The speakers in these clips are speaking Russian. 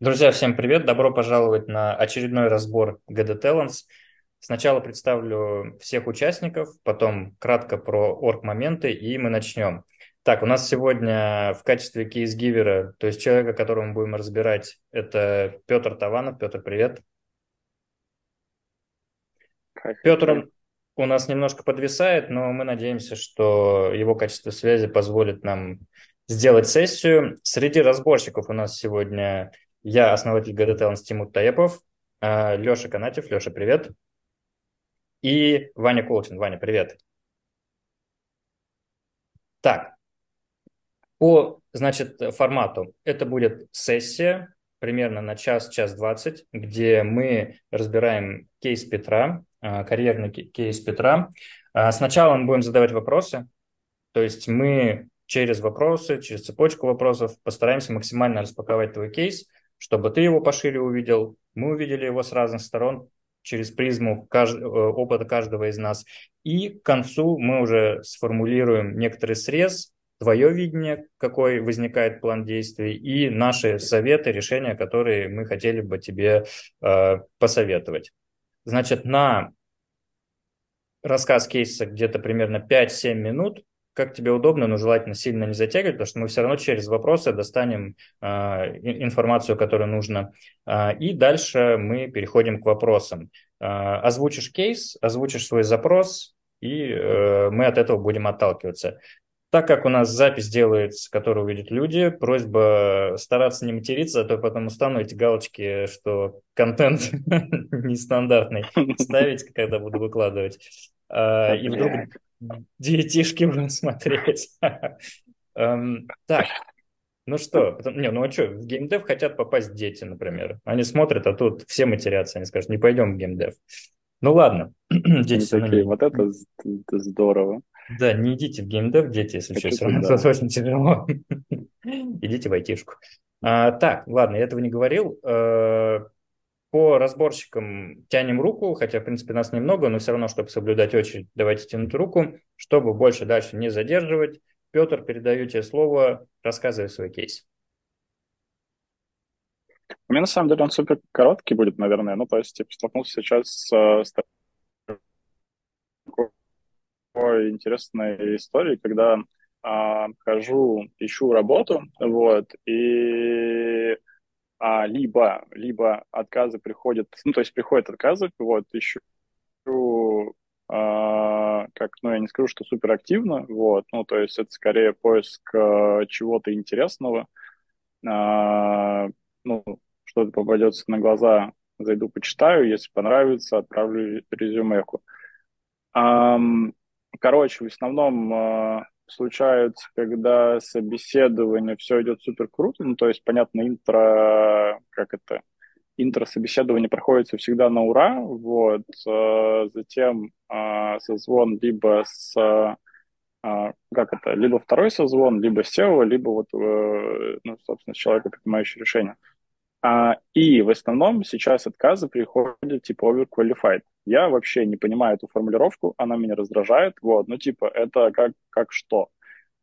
Друзья, всем привет! Добро пожаловать на очередной разбор GD Talents. Сначала представлю всех участников, потом кратко про орг-моменты, и мы начнем. Так, у нас сегодня в качестве кейс-гивера, то есть человека, которого мы будем разбирать, это Петр Таванов. Петр, привет. Петр у нас немножко подвисает, но мы надеемся, что его качество связи позволит нам сделать сессию. Среди разборщиков у нас сегодня я основатель ГД Talents Тимур Таепов, а, Леша Канатьев. Леша, привет. И Ваня Колчин. Ваня, привет. Так, по, значит, формату. Это будет сессия примерно на час, час двадцать, где мы разбираем кейс Петра, а, карьерный кейс Петра. А, сначала мы будем задавать вопросы, то есть мы через вопросы, через цепочку вопросов постараемся максимально распаковать твой кейс – чтобы ты его пошире увидел, мы увидели его с разных сторон через призму кажд... Э, опыта каждого из нас. И к концу мы уже сформулируем некоторый срез, твое видение, какой возникает план действий, и наши советы, решения, которые мы хотели бы тебе э, посоветовать. Значит, на рассказ кейса где-то примерно 5-7 минут как тебе удобно, но желательно сильно не затягивать, потому что мы все равно через вопросы достанем э, информацию, которую нужно. Э, и дальше мы переходим к вопросам. Э, озвучишь кейс, озвучишь свой запрос, и э, мы от этого будем отталкиваться. Так как у нас запись делается, которую увидят люди, просьба стараться не материться, а то потом устану эти галочки, что контент нестандартный ставить, когда буду выкладывать. И вдруг диетишки будем смотреть. Эм, так, ну что, не, ну а что, в геймдев хотят попасть дети, например. Они смотрят, а тут все матерятся, они скажут, не пойдем в геймдев. Ну ладно, дети такие, вот это, это здорово. Да, не идите в геймдев, дети, если что, все равно это очень тяжело. Идите в айтишку. А, так, ладно, я этого не говорил. Э, по разборщикам тянем руку, хотя, в принципе, нас немного, но все равно, чтобы соблюдать очередь, давайте тянуть руку, чтобы больше дальше не задерживать. Петр, передаю тебе слово, рассказывай свой кейс. У меня, на самом деле, он супер короткий будет, наверное. Ну, то есть, типа, столкнулся сейчас с, с такой интересной историей, когда а, хожу, ищу работу, вот, и а, либо, либо отказы приходят, ну, то есть приходят отказы, вот, ищу, а, как, ну, я не скажу, что супер активно, вот, ну, то есть это скорее поиск а, чего-то интересного, а, ну, что-то попадется на глаза, зайду, почитаю, если понравится, отправлю резюмеку. А, короче, в основном а, случаются, когда собеседование все идет супер круто, ну, то есть, понятно, интро, как это, интро-собеседование проходится всегда на ура, вот, э, затем э, созвон либо с, э, как это, либо второй созвон, либо с SEO, либо вот, ну, собственно, с человеком, принимающим решение. А, и в основном сейчас отказы приходят типа overqualified. Я вообще не понимаю эту формулировку, она меня раздражает. Вот, ну типа это как, как что?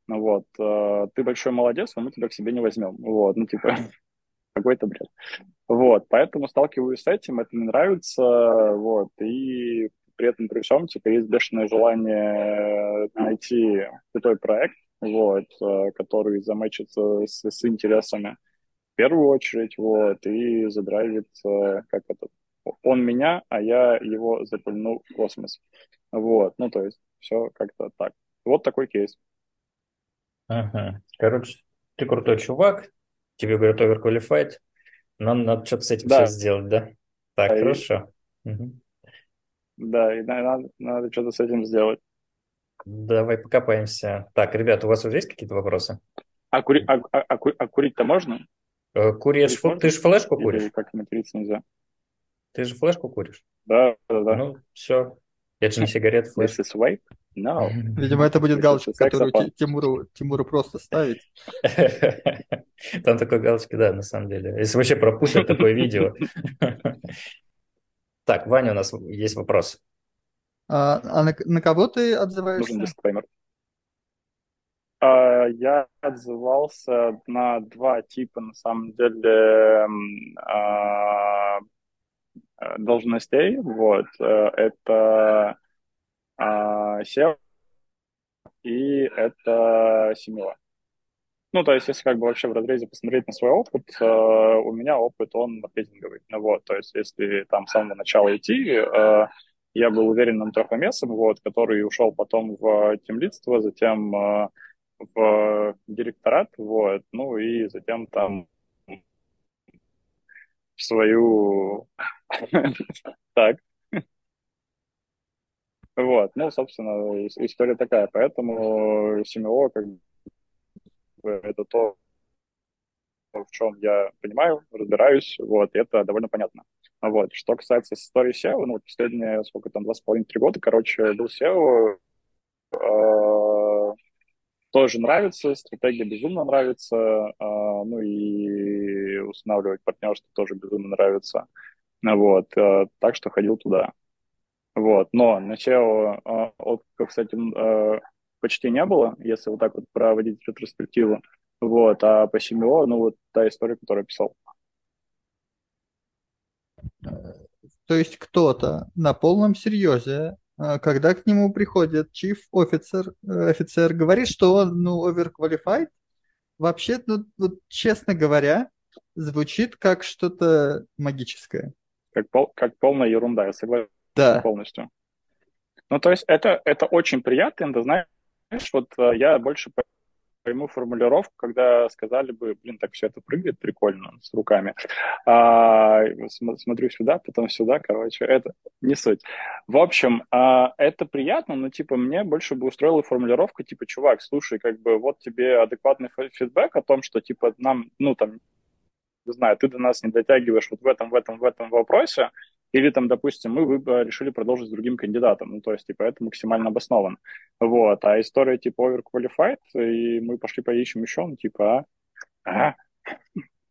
Ну вот, э, ты большой молодец, но мы тебя к себе не возьмем. Вот, ну типа какой-то бред. Вот, поэтому сталкиваюсь с этим, это мне нравится, вот, и при этом при всем, типа, есть бешеное желание найти крутой проект, вот, э, который замечится с, с интересами в первую очередь, вот, и задрайвит, как это, он меня, а я его запульну в космос. Вот, ну, то есть, все как-то так. Вот такой кейс. Ага. Короче, ты крутой чувак, тебе говорят overqualified, нам надо что-то с этим да. сейчас сделать, да? Так, а хорошо. И... Угу. Да, и надо, надо что-то с этим сделать. Давай покопаемся. Так, ребята, у вас уже есть какие-то вопросы? А, кури... а, а, а, а курить-то можно? Э, курить, Курить ты же флешку куришь? Или как материться нельзя? Ты же флешку куришь? Да, да, да. Ну, все. Это же не сигарет, флешка. This is vape? No. Видимо, это будет галочка, которую Тимуру, Тимуру просто ставить. Там такой галочки, да, на самом деле. Если вообще пропустят такое видео. Так, Ваня, у нас есть вопрос. А, а на, на кого ты отзываешься? Нужен дисклеймер. А, я отзывался на два типа, на самом деле, а, должностей. Вот. Э, это SEO и это семья. Ну, то есть, если как бы вообще в разрезе посмотреть на свой опыт, э, у меня опыт, он маркетинговый. Ну, вот, то есть, если там с самого начала идти, э, я был уверенным трехомесом, вот, который ушел потом в темлидство, затем э, в директорат, вот, ну, и затем там в свою... Так. Вот, ну, собственно, история такая. Поэтому СМО как бы это то, в чем я понимаю, разбираюсь, вот, это довольно понятно. Вот. Что касается истории SEO, ну, вот последние, сколько там, два с половиной-три года, короче, был SEO, э, тоже нравится, стратегия безумно нравится, э, ну, и устанавливать партнерство тоже безумно нравится. Вот, э, так что ходил туда. Вот, но на SEO э, отклика, кстати, э, почти не было, если вот так вот проводить ретроспективу. Вот, а по семье, ну, вот та история, которую я писал. То есть кто-то на полном серьезе, когда к нему приходит chief офицер, офицер говорит, что он, ну, overqualified, вообще, ну, вот, честно говоря, звучит как что-то магическое. Как, пол, как полная ерунда, я согласен да. полностью. Ну, то есть это, это очень приятно, да, знаешь, вот э, я больше пойму формулировку, когда сказали бы, блин, так все это прыгает прикольно с руками. А, смотрю сюда, потом сюда, короче, это не суть. В общем, а, это приятно, но, типа, мне больше бы устроила формулировка, типа, чувак, слушай, как бы вот тебе адекватный фидбэк о том, что, типа, нам, ну, там, не знаю, ты до нас не дотягиваешь вот в этом, в этом, в этом вопросе, или там, допустим, мы решили продолжить с другим кандидатом, ну, то есть, типа, это максимально обосновано. Вот, а история, типа, overqualified, и мы пошли поищем еще, ну, типа, а,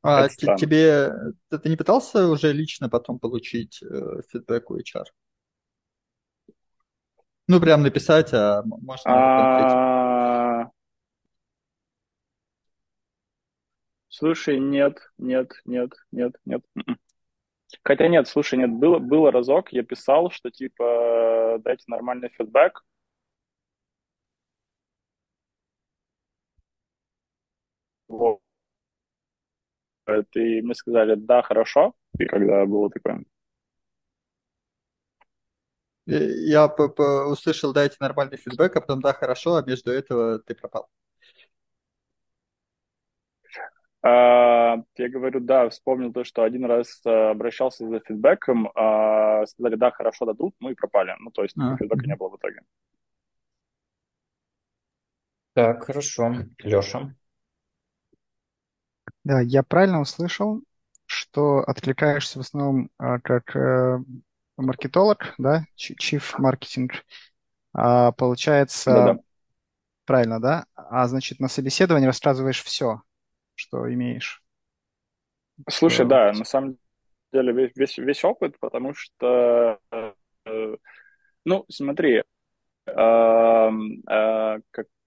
а тебе, ты не пытался уже лично потом получить э, фидбэк у HR? Ну, прям написать, а можно а... Слушай, нет, нет, нет, нет, нет. М-м. Хотя нет, слушай, нет, было, было разок, я писал, что типа дайте нормальный фидбэк. Вот. И мне сказали, да, хорошо. И когда было такое. Я услышал, дайте нормальный фидбэк, а потом да, хорошо, а между этого ты пропал. А, я говорю, да, вспомнил то, что один раз а, обращался за фидбэком, а, сказали, да, хорошо дадут, ну и пропали. Ну, то есть а. фидбэка не было в итоге. Так, хорошо. Леша? Да, я правильно услышал, что откликаешься в основном как э, маркетолог, да, chief marketing. А, получается, Да-да. правильно, да? А значит, на собеседовании рассказываешь все, что имеешь. Слушай, да, на самом деле весь, весь, весь опыт, потому что, э, ну, смотри, э, э,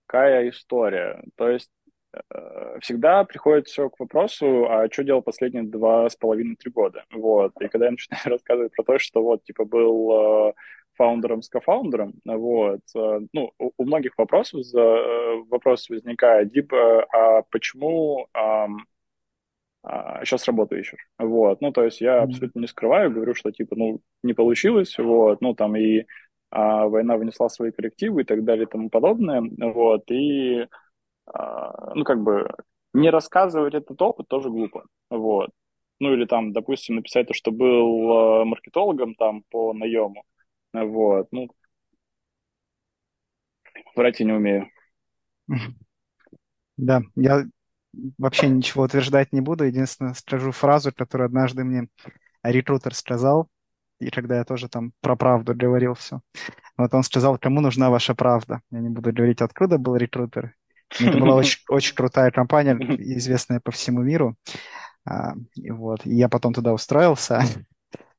какая история. То есть э, всегда приходит все к вопросу, а что делал последние два с половиной-три года. Вот. И когда я начинаю рассказывать про то, что вот, типа, был э, фаундером с кофаундером, вот, э, ну, у, многих вопросов э, вопрос возникает, типа, а почему а, а, сейчас работу ищешь? Вот, ну, то есть я абсолютно не скрываю, говорю, что, типа, ну, не получилось, вот, ну, там и а, война внесла свои коррективы и так далее и тому подобное, вот, и, а, ну, как бы, не рассказывать этот опыт тоже глупо, вот. Ну, или там, допустим, написать то, что был маркетологом там по наему, вот, ну, врать я не умею. Да, я вообще ничего утверждать не буду. Единственное, скажу фразу, которую однажды мне рекрутер сказал, и когда я тоже там про правду говорил все. Вот он сказал, кому нужна ваша правда. Я не буду говорить, откуда был рекрутер. Но это была очень, очень крутая компания, известная по всему миру. И вот. И я потом туда устроился,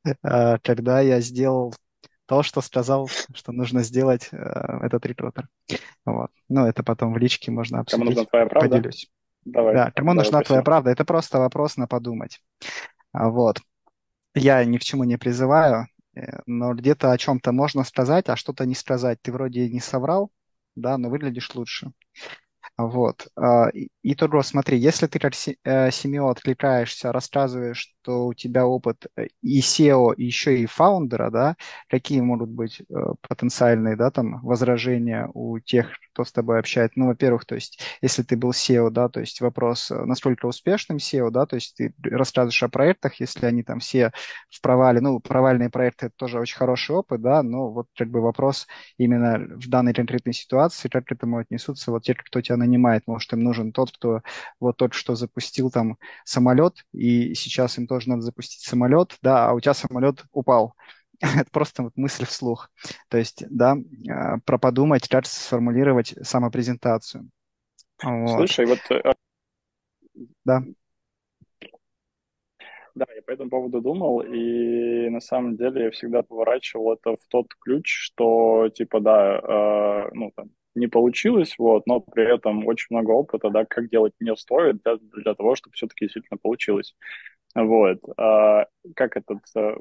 а, когда я сделал то, что сказал, что нужно сделать э, этот рекрутер. Вот. Ну, это потом в личке можно обсудить. Кому нужна твоя правда? Поделюсь. Давай. Да, кому давай, нужна спасибо. твоя правда? Это просто вопрос на подумать. А, Вот. Я ни к чему не призываю, э, но где-то о чем-то можно сказать, а что-то не сказать. Ты вроде не соврал, да, но выглядишь лучше. Вот. А, и- Итого, смотри, если ты как э, семиот откликаешься, рассказываешь, что у тебя опыт э, и SEO, и еще и фаундера, да, какие могут быть э, потенциальные, да, там, возражения у тех, кто с тобой общается? Ну, во-первых, то есть, если ты был SEO, да, то есть вопрос, э, насколько успешным SEO, да, то есть ты рассказываешь о проектах, если они там все в провале, ну, провальные проекты это тоже очень хороший опыт, да, но вот как бы вопрос именно в данной конкретной ситуации, как к этому отнесутся вот те, кто тебя нанимает. Может, им нужен тот, кто вот тот, что запустил там самолет, и сейчас им тоже надо запустить самолет, да, а у тебя самолет упал. Это просто вот мысль вслух. То есть, да, а, про подумать, как сформулировать самопрезентацию. Вот. Слушай, вот э, Да. Да, я по этому поводу думал, и на самом деле я всегда поворачивал это в тот ключ, что типа да, э, ну там не получилось, вот, но при этом очень много опыта, да, как делать не стоит для, для того, чтобы все-таки действительно получилось. Вот. А как этот э,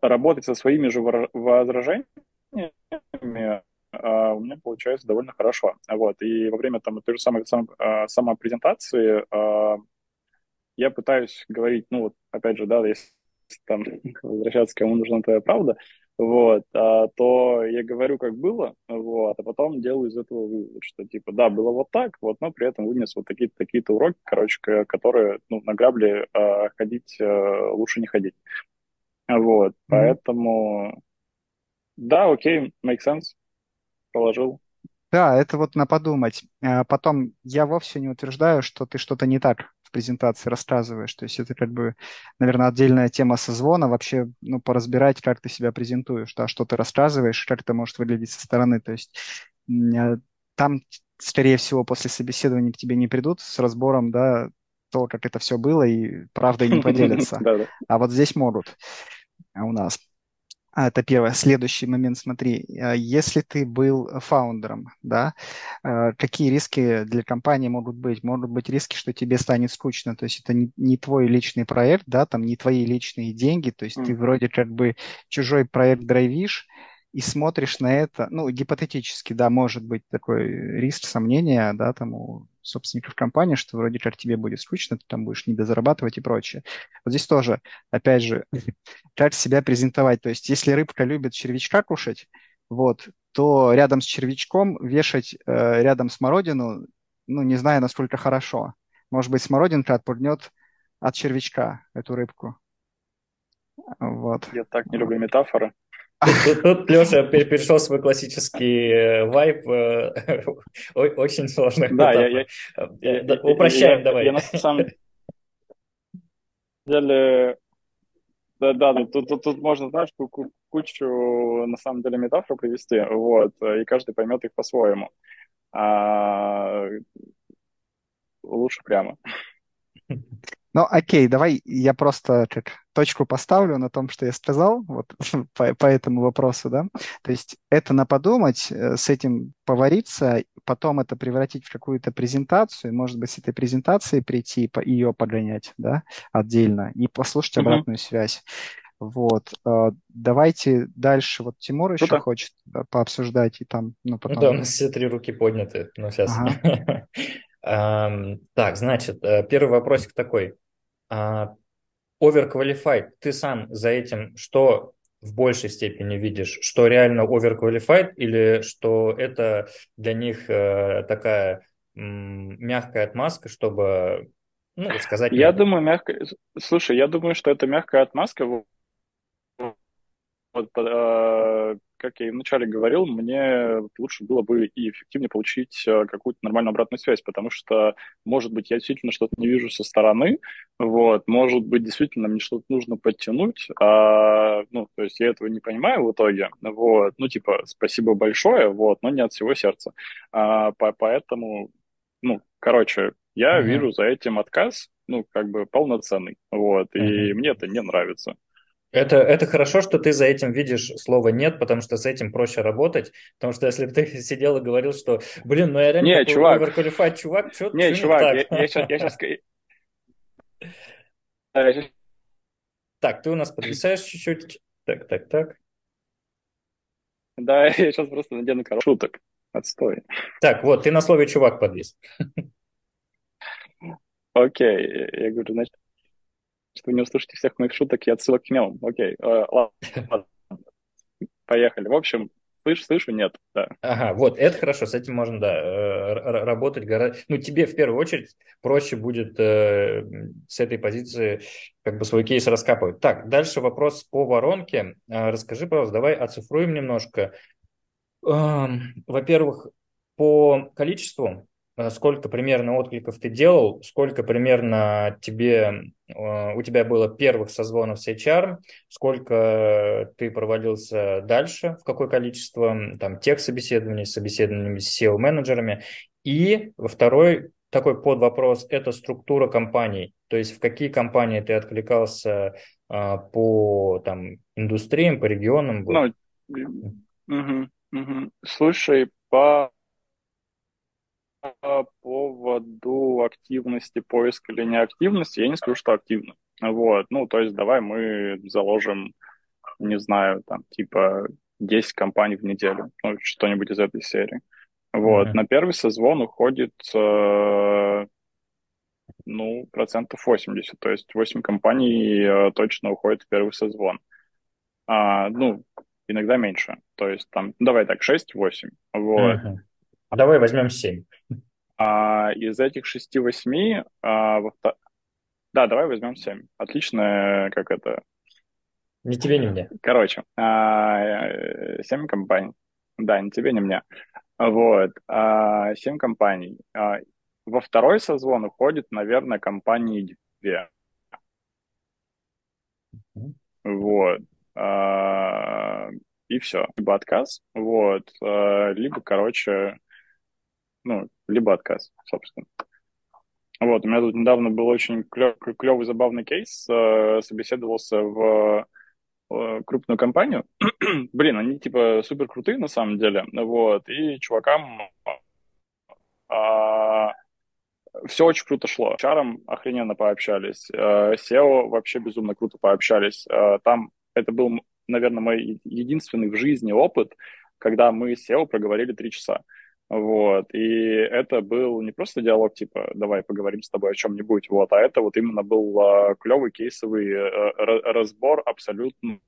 работать со своими же возражениями а, у меня получается довольно хорошо. Вот. И во время там той же самой сам, а, самопрезентации а, я пытаюсь говорить, ну вот, опять же, да, если там возвращаться, кому нужна твоя правда, вот, а, то я говорю, как было, вот, а потом делаю из этого вывод, что, типа, да, было вот так, вот, но при этом вынес вот такие-то такие-то уроки, короче, которые, ну, на грабли а, ходить а, лучше не ходить. Вот, поэтому, да, окей, make sense, положил. Да, это вот на подумать. А Потом, я вовсе не утверждаю, что ты что-то не так презентации рассказываешь. То есть это как бы, наверное, отдельная тема созвона. Вообще, ну, поразбирать, как ты себя презентуешь, да, что ты рассказываешь, как это может выглядеть со стороны. То есть э, там, скорее всего, после собеседования к тебе не придут с разбором, да, то, как это все было, и правдой не поделятся. А вот здесь могут а у нас. А, Это первое. Следующий момент, смотри, а, если ты был фаундером, да, а, какие риски для компании могут быть? Могут быть риски, что тебе станет скучно, то есть это не, не твой личный проект, да, там не твои личные деньги, то есть ты Мгм. вроде как бы чужой проект драйвишь и смотришь на это, ну, гипотетически, да, может быть такой риск, сомнения, да, там у собственников компании, что вроде как тебе будет скучно, ты там будешь недозарабатывать и прочее. Вот здесь тоже, опять же, как себя презентовать. То есть, если рыбка любит червячка кушать, вот, то рядом с червячком вешать э, рядом смородину, ну, не знаю, насколько хорошо. Может быть, смородинка отпугнет от червячка эту рыбку. Вот. Я так не люблю метафоры. Тут, тут Леша пер- перешел свой классический э, вайб, э, очень Да, я, я, Э, я- да, я- Упрощаем я- давай. Я на самом деле, да, да, да, тут, тут, тут можно, знаешь, ку- ку- кучу, на самом деле, метафор привести, вот, и каждый поймет их по-своему. А, лучше прямо. Ну, окей, давай я просто как точку поставлю на том, что я сказал, вот по, по этому вопросу, да. То есть это на подумать, э, с этим повариться, потом это превратить в какую-то презентацию, и, может быть, с этой презентацией прийти, по, ее погонять, да, отдельно, и послушать Мгм. обратную связь. Вот. э, Давайте дальше. Вот Тимур еще Круто. хочет да, пообсуждать, и там, ну, Ну потом... да, у нас все три руки подняты. Ну, сейчас. Ага. Так, значит, э, первый вопросик такой. Overqualified, ты сам за этим что в большей степени видишь? Что реально overqualified или что это для них э, такая м, мягкая отмазка, чтобы, ну, сказать Я нет? думаю, мягко... Слушай, я думаю, что это мягкая отмазка. Вот, э, как я и вначале говорил, мне лучше было бы и эффективнее получить э, какую-то нормальную обратную связь, потому что, может быть, я действительно что-то не вижу со стороны, вот, может быть, действительно мне что-то нужно подтянуть, а, ну, то есть я этого не понимаю в итоге, вот, ну, типа, спасибо большое, вот, но не от всего сердца, а, по- поэтому, ну, короче, я Мгм. вижу за этим отказ, ну, как бы полноценный, вот, и Мгм. мне это не нравится. Это, это хорошо, что ты за этим видишь слово «нет», потому что с этим проще работать. Потому что если бы ты сидел и говорил, что, блин, ну я реально Не, чувак. overqualified чувак, что Не, не чувак, я, так? я сейчас... Я сейчас... я щас- Так, ты у нас подвисаешь чуть-чуть. Так, так, так. Да, я сейчас просто надену коробку шуток. Отстой. Так, вот, ты на слове «чувак» подвис. Окей, я я говорю, значит, что вы не услышите всех моих шуток и отсылок к мемам. Окей, э, ладно. Поехали. В общем, слышу, слышу, нет, да. Ага, вот, это хорошо, с этим можно, да, э, работать гораздо... Ну, тебе в первую очередь проще будет э, с этой позиции как бы свой кейс раскапывать. Так, дальше вопрос по воронке. А, Расскажи, пожалуйста, давай оцифруем немножко. Ам, Во-первых, по количеству, э, сколько примерно откликов ты делал, сколько примерно тебе, э, у тебя было первых созвонов с HR, сколько ты провалился дальше, в какое количество там тех собеседований, с собеседованиями с SEO-менеджерами. И второй такой подвопрос– это структура компаний. То есть в какие компании ты откликался а, по там, индустриям, по регионам? Ну, мгм, мгм. Слушай, по поводу активности поиска или неактивности, я не скажу, что активно. Вот, ну, то есть давай мы заложим, не знаю, там, типа 10 компаний в неделю, ну, что-нибудь из этой серии. Вот, Мгм. на первый созвон уходит, э, ну, процентов 80, то есть 8 компаний э, точно уходит в первый созвон. А, ну, иногда меньше, то есть там, давай так, 6-8, вот. Мгм. А давай возьмем 7. А из этих 6-8, а, во вто- да, давай возьмем 7. Отлично, как это, Ни тебе, ни мне. короче, а, э, 7 компаний, да, ни тебе, ни мне. Вот, а, 7 компаний. А, Во второй созвон уходит, наверное, компании 2. Мгм. Вот. А, И все. Либо отказ, вот, а, либо, короче, ну, либо отказ, собственно. Вот, у меня тут недавно был очень клевый, забавный кейс. Э, Собеседовался в э, крупную компанию. Блин, они типа супер крутые на самом деле. Вот, и чувакам все очень круто шло. С HR охрененно пообщались. Э, SEO вообще безумно круто пообщались. Э, Там это был, наверное, мой единственный в жизни опыт, когда мы с SEO проговорили три часа. Вот, и это был не просто диалог, типа, давай поговорим с тобой о чем-нибудь, вот, а это вот именно был а, клевый кейсовый р- разбор абсолютно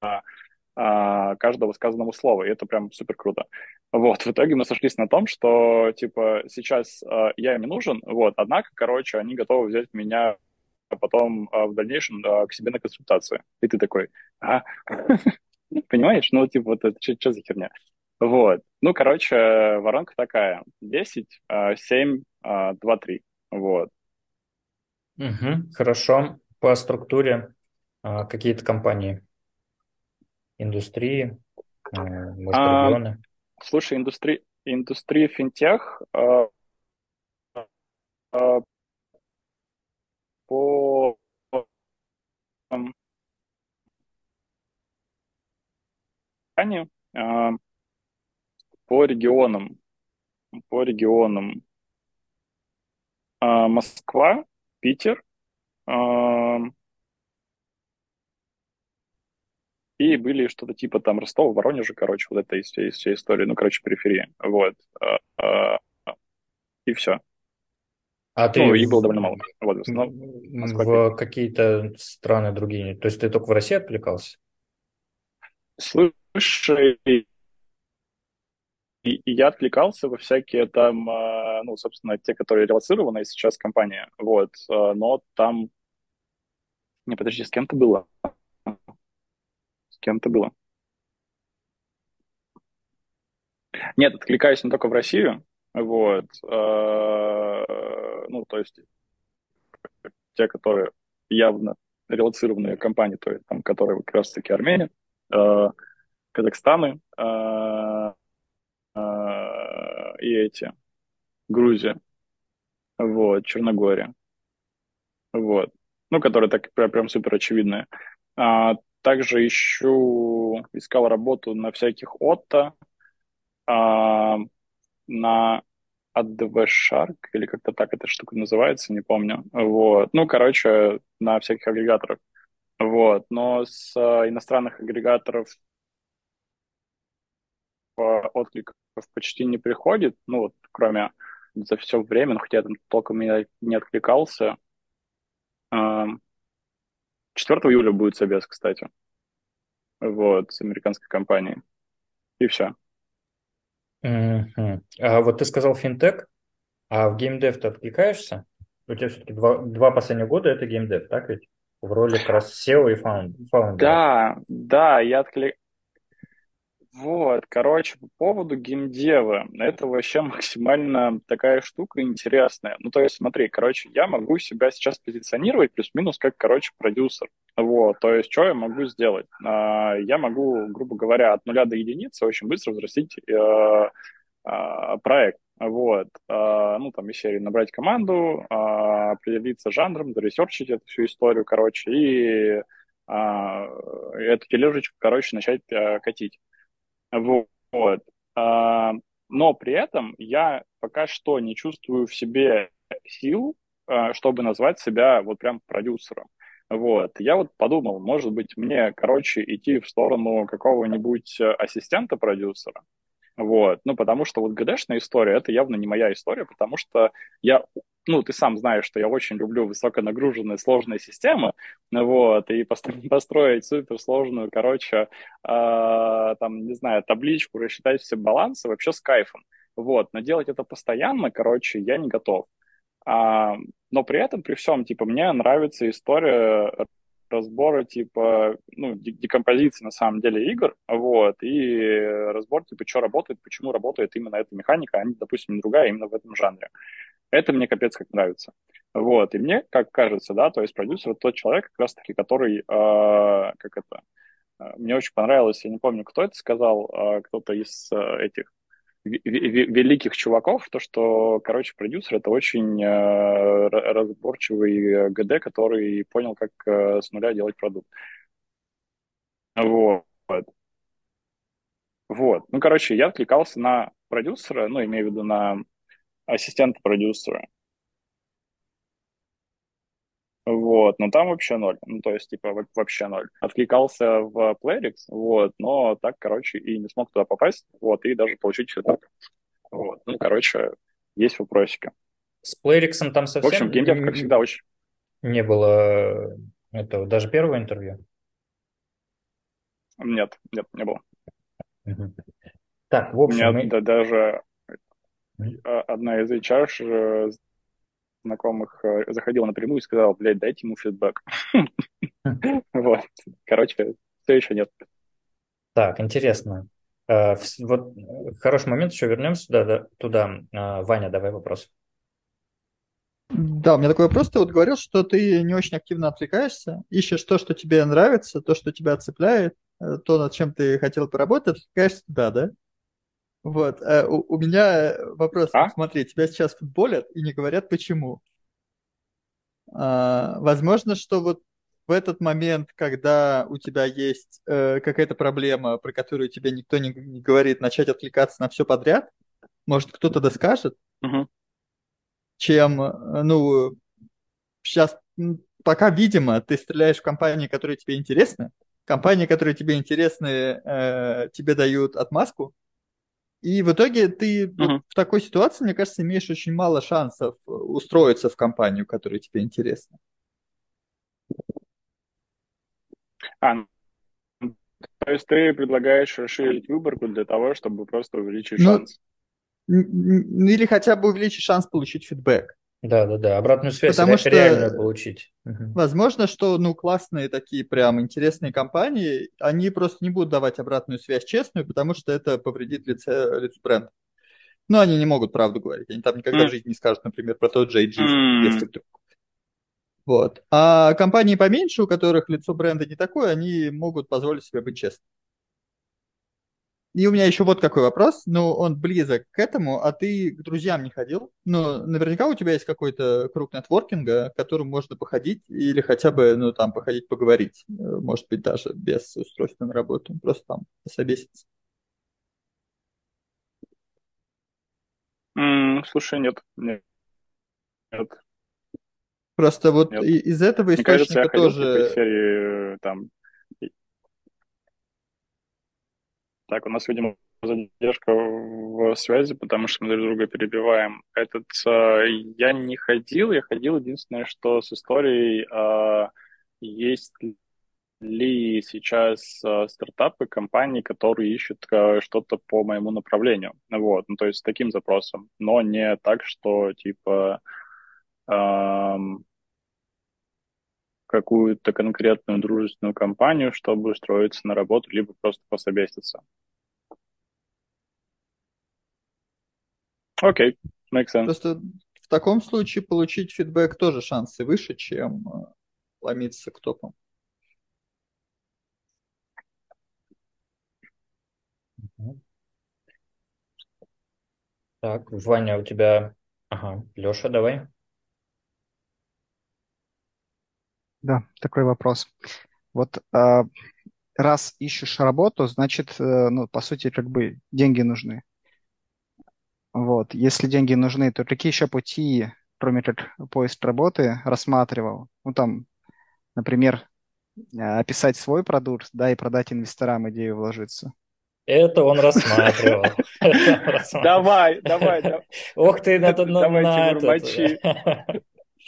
а, каждого сказанного слова, и это прям супер круто. Вот, в итоге мы сошлись на том, что, типа, сейчас а, я им нужен, вот, однако, короче, они готовы взять меня потом а, в дальнейшем а, к себе на консультацию. И ты такой, а, понимаешь, ну, типа, вот это что за херня? Вот. Ну, короче, воронка такая. 10, а, 7, а, 2, 3. Вот. Мгм. Хорошо. По структуре а, какие-то компании, индустрии, а, может, А, регионы. слушай, индустрия, индустрия финтех а, а, по компании, по регионам, по регионам. А, Москва, Питер, а, и были что-то типа там Ростова, Воронежа, короче, вот это из всей, из всей истории, ну, короче, периферии, вот, А, а, и все. А ты Ну, и было довольно мало, вот, в в какие-то страны другие, то есть ты только в России отвлекался? Слушай, и и я откликался во всякие там, а, ну, собственно, те, которые релацированы сейчас компания, вот, а, но там, не, подожди, с кем-то было, с кем-то было. Нет, откликаюсь не только в Россию, вот, а, ну, то есть те, которые явно релацированные компании, то есть там, которые как раз-таки Армения, Казахстаны и эти, Грузия, вот, Черногория, вот, ну, которые так прям, супер очевидные. А, также ищу, искал работу на всяких Отто, а, на ADV или как-то так эта штука называется, не помню. Вот. Ну, короче, на всяких агрегаторах. Вот. Но с а, иностранных агрегаторов откликов почти не приходит, ну, вот, кроме за все время, ну, хотя я там толком не, не откликался. 4 июля будет собес, кстати. Вот, с американской компанией. И все. Мгм. А вот ты сказал финтех, а в геймдев ты откликаешься? У тебя все-таки два, два последних года это геймдев, так ведь? В роли как раз SEO и фаунд- фаундера. Да, да, я отклик... Вот, короче, по поводу геймдева, это вообще максимально такая штука интересная. Ну, то есть, смотри, короче, я могу себя сейчас позиционировать плюс-минус как, короче, продюсер. Вот, то есть, что я могу сделать? А, я могу, грубо говоря, от нуля до единицы очень быстро взрастить э, а, проект. Вот, а, ну, там, серии набрать команду, определиться жанром, заресерчить эту всю историю, короче, и эту тележечку, короче, начать э, катить. Вот. А, но при этом я пока что не чувствую в себе сил, а, чтобы назвать себя вот прям продюсером. Вот. Я вот подумал, может быть, мне, короче, идти в сторону какого-нибудь ассистента продюсера. Вот. Ну, потому что вот ГДшная история, это явно не моя история, потому что я ну, ты сам знаешь, что я очень люблю высоконагруженные сложные системы, вот, и построить суперсложную, короче, э, там, не знаю, табличку, рассчитать все балансы вообще с кайфом, вот, но делать это постоянно, короче, я не готов. А, но при этом, при всем, типа, мне нравится история разбора, типа, ну, декомпозиции, на самом деле, игр, вот, и разбор, типа, что работает, почему работает именно эта механика, а не, допустим, другая именно в этом жанре. Это мне капец как нравится. Вот, и мне, как кажется, да, то есть продюсер тот человек, как раз-таки, который, э, как это, э, мне очень понравилось, я не помню, кто это сказал, э, кто-то из э, этих великих чуваков, то, что, короче, продюсер это очень э, разборчивый ГД, который понял, как э, с нуля делать продукт. Вот. Вот. Ну, короче, я отвлекался на продюсера, ну, имею в виду на ассистента продюсера. Вот, но там вообще ноль. Ну, то есть, типа, вообще ноль. Откликался в Playrix, вот, но так, короче, и не смог туда попасть, вот, и даже получить фидбэк. Вот, ну, короче, есть вопросики. С Playrix там совсем... В общем, геймдев, как всегда, очень... Не было этого, даже первого интервью? Нет, нет, не было. Так, в общем... Нет, мы... да, даже а, одна из HR знакомых э, заходила напрямую и сказала, блядь, дайте ему фидбэк. Вот. Короче, все еще нет. Так, интересно. Э, вот хороший момент, еще вернемся туда. А, Ваня, давай вопрос. Да, у меня такой вопрос. Ты вот говорил, что ты не очень активно отвлекаешься, ищешь то, что тебе нравится, то, что тебя цепляет, э, то, над чем ты хотел поработать, отвлекаешься туда, да? Вот, а у, у меня вопрос. А? Смотри, тебя сейчас футболят и не говорят почему. А, возможно, что вот в этот момент, когда у тебя есть э, какая-то проблема, про которую тебе никто не, не говорит, начать отвлекаться на все подряд, может, кто-то доскажет, угу. чем, э, ну, сейчас пока, видимо, ты стреляешь в компании, которые тебе интересны, компании, которые тебе интересны, э, тебе дают отмазку, и в итоге ты uh-huh. вот в такой ситуации, мне кажется, имеешь очень мало шансов э, устроиться в компанию, которая тебе интересна. А, то есть ты предлагаешь расширить выборку для того, чтобы просто увеличить ну, шанс? Или хотя бы увеличить шанс получить фидбэк. Да, да, да. Обратную связь Потому что реально получить. Возможно, что ну классные такие прям интересные компании, они просто не будут давать обратную связь честную, потому что это повредит лице, лицу бренда. Но они не могут правду говорить. Они там никогда mm. в жизни не скажут, например, про тот же AG, mm. если вдруг. Вот. А компании поменьше, у которых лицо бренда не такое, они могут позволить себе быть честными. И у меня еще вот какой вопрос. Ну, он близок к этому, а ты к друзьям не ходил? Ну, наверняка у тебя есть какой-то круг нетворкинга, к которому можно походить или хотя бы, ну, там, походить поговорить. Э, Может быть, даже без устройства на работу. Просто там пособеситься. М, слушай, нет, нет, нет, Просто вот нет. из этого Мне кажется, я источника ходил тоже... серии э, там. и- Так, у нас, видимо, задержка в связи, потому что мы друг друга перебиваем. Этот э, я не ходил, я ходил единственное, что с историей э, есть ли сейчас э, стартапы, компании, которые ищут э, что-то по моему направлению. Вот, ну, то есть с таким запросом, но не так, что типа эм, какую-то конкретную дружественную компанию, чтобы устроиться на работу, либо просто пособеситься. Окей, makes sense. Просто в таком случае получить фидбэк тоже шансы выше, чем э, ломиться к топам. Так, Ваня, у тебя... Ага, Леша, давай. Да, такой вопрос. Вот а, раз ищешь работу, значит, э, ну, по сути, как бы деньги нужны. Вот. Если деньги нужны, то какие еще пути, кроме как поиск работы, рассматривал? Ну, там, например, э, описать свой продукт, да, и продать инвесторам идею вложиться. Это он рассматривал. Это. Давай, давай, да- Ох ты, на, на,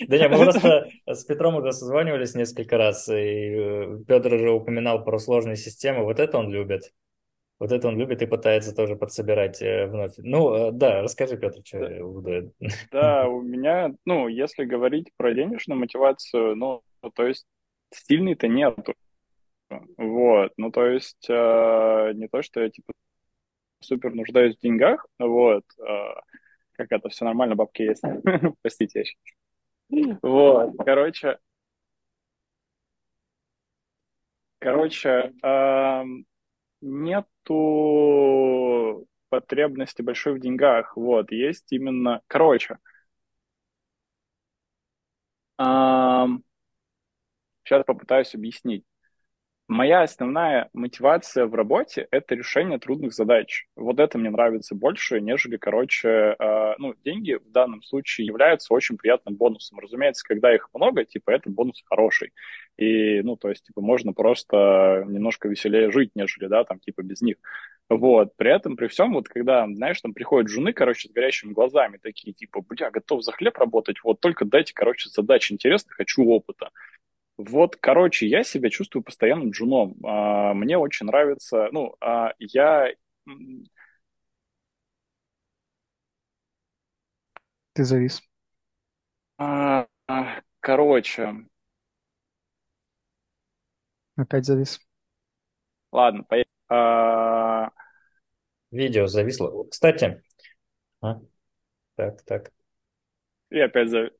Да не, мы просто с Петром уже созванивались несколько раз, и Петр уже упоминал про сложные системы. Вот это он любит. Вот это он любит и пытается тоже подсобирать э, вновь. Ну, э, да, расскажи, Петр, что Да. буду. Да, у меня, ну, если говорить про денежную мотивацию, ну, то есть сильной-то нету. Вот, ну, то есть э, не то, что я, типа, супер нуждаюсь в деньгах, вот, э, как это, все нормально, бабки есть. Простите, я щас- Вот, короче, короче, нету потребности большой в деньгах, вот, есть именно, короче, сейчас попытаюсь объяснить. Моя основная мотивация в работе — это решение трудных задач. Вот это мне нравится больше, нежели, короче, э, ну, деньги в данном случае являются очень приятным бонусом. Разумеется, когда их много, типа, это бонус хороший. И, ну, то есть, типа, можно просто немножко веселее жить, нежели, да, там, типа, без них. Вот. При этом, при всем, вот, когда, знаешь, там приходят жены, короче, с горящими глазами, такие, типа, бля, готов за хлеб работать, вот, только дайте, короче, задач интересных, хочу опыта. Вот, короче, я себя чувствую постоянным джуном. А, Мне очень нравится, ну, а, я, Ты завис. а, а, короче, Опять завис. ладно, поехали. А, Видео зависло. Кстати, а, так, так. И опять за...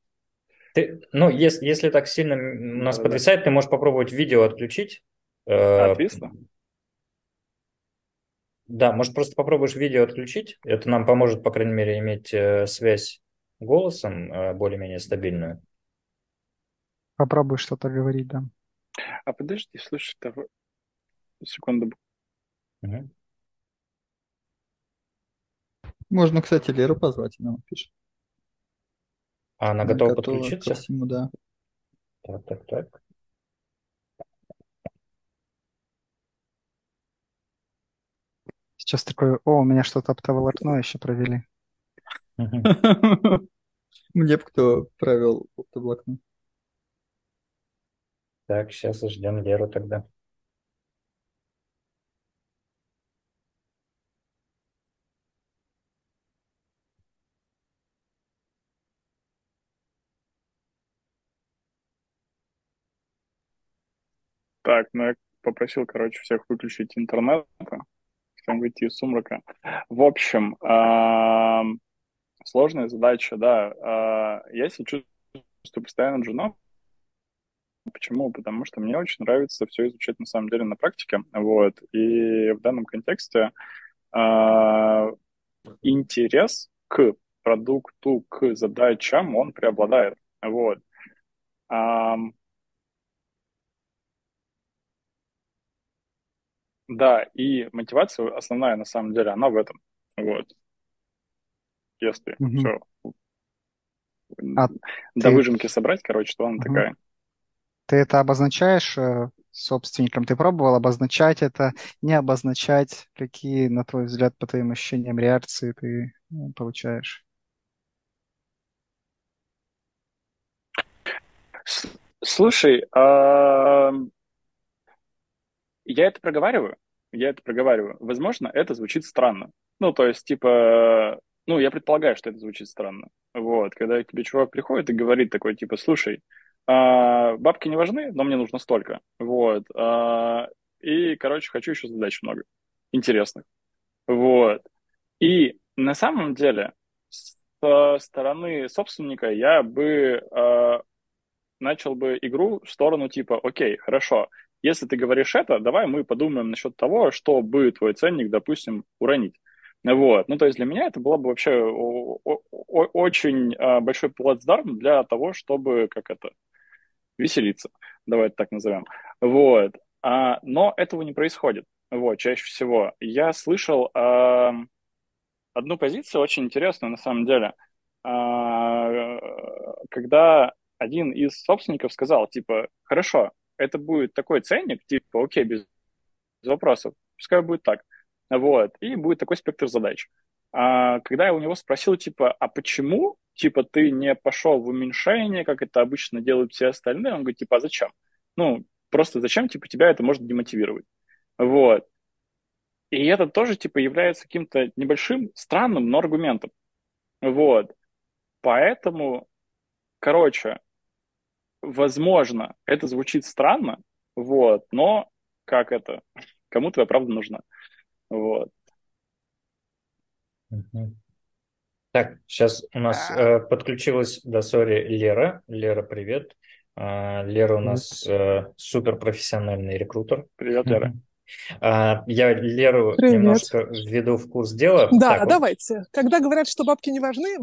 Ты, ну, если, если так сильно у нас Да-да-да. подвисает, ты можешь попробовать видео отключить. Э, Отвисло? Да, может, просто попробуешь видео отключить. Это нам поможет, по крайней мере, иметь э, связь голосом э, более-менее стабильную. Попробуй что-то говорить, да. А подожди, слушай. Секунду. Мгм. Можно, кстати, Леру позвать, она нам пишет. А она готова готова ко подключиться? всему, да. Так, так, так. Сейчас такое, о, у меня что-то оптоволокно еще провели. Мне бы кто провел оптоблокнот. Так, сейчас ждем Леру тогда. Так, ну я попросил, короче, всех выключить интернет, всем выйти из сумрака. В общем, сложная задача, да. А, Я себя чувствую постоянно джуном. Почему? Потому что мне очень нравится все изучать на самом деле на практике. Вот. И в данном контексте э, интерес к продукту, к задачам, он преобладает. Вот. Да, и мотивация основная, на самом деле, она в этом. Вот. Если Мгм. все А до ты, выжимки собрать, короче, то она Мгм. такая. ты это обозначаешь э, собственникам? Ты пробовал обозначать это, не обозначать? Какие, на твой взгляд, по твоим ощущениям, реакции ты э, получаешь? Слушай, а, я это проговариваю, я это проговариваю. Возможно, это звучит странно. Ну, то есть, типа, ну, я предполагаю, что это звучит странно. Вот, когда тебе чувак приходит и говорит такой, типа, слушай, а, бабки не важны, но мне нужно столько. Вот. а, и, короче, хочу еще задач много интересных. Вот. И на самом деле, со стороны собственника я бы а, начал бы игру в сторону типа, окей, хорошо, если ты говоришь это, давай мы подумаем насчет того, что бы твой ценник, допустим, уронить. Вот. Ну, то есть для меня это было бы вообще очень а, большой плацдарм для того, чтобы, как это, веселиться. Давай это так назовем. Вот. А, но этого не происходит. Вот, чаще всего. Я слышал а, одну позицию очень интересную на самом деле. А, когда один из собственников сказал, типа, хорошо, это будет такой ценник, типа, окей, без вопросов, пускай будет так. Вот, и будет такой спектр задач. А когда я у него спросил, типа, а почему, типа, ты не пошел в уменьшение, как это обычно делают все остальные, он говорит, типа, а зачем? Ну, просто зачем, типа, тебя это может демотивировать. Вот. И это тоже, типа, является каким-то небольшим, странным, но аргументом. Вот. Поэтому, короче, возможно, это звучит странно, вот, но как это? Кому твоя правда нужна? Вот. Так, сейчас у нас э, подключилась до Сори Лера. Лера, привет. А, Лера у нас э, суперпрофессиональный рекрутер. Привет, Лера. А, Я Леру Привет. немножко введу в курс дела. Да, Так, вот. давайте. Когда говорят, что бабки не важны,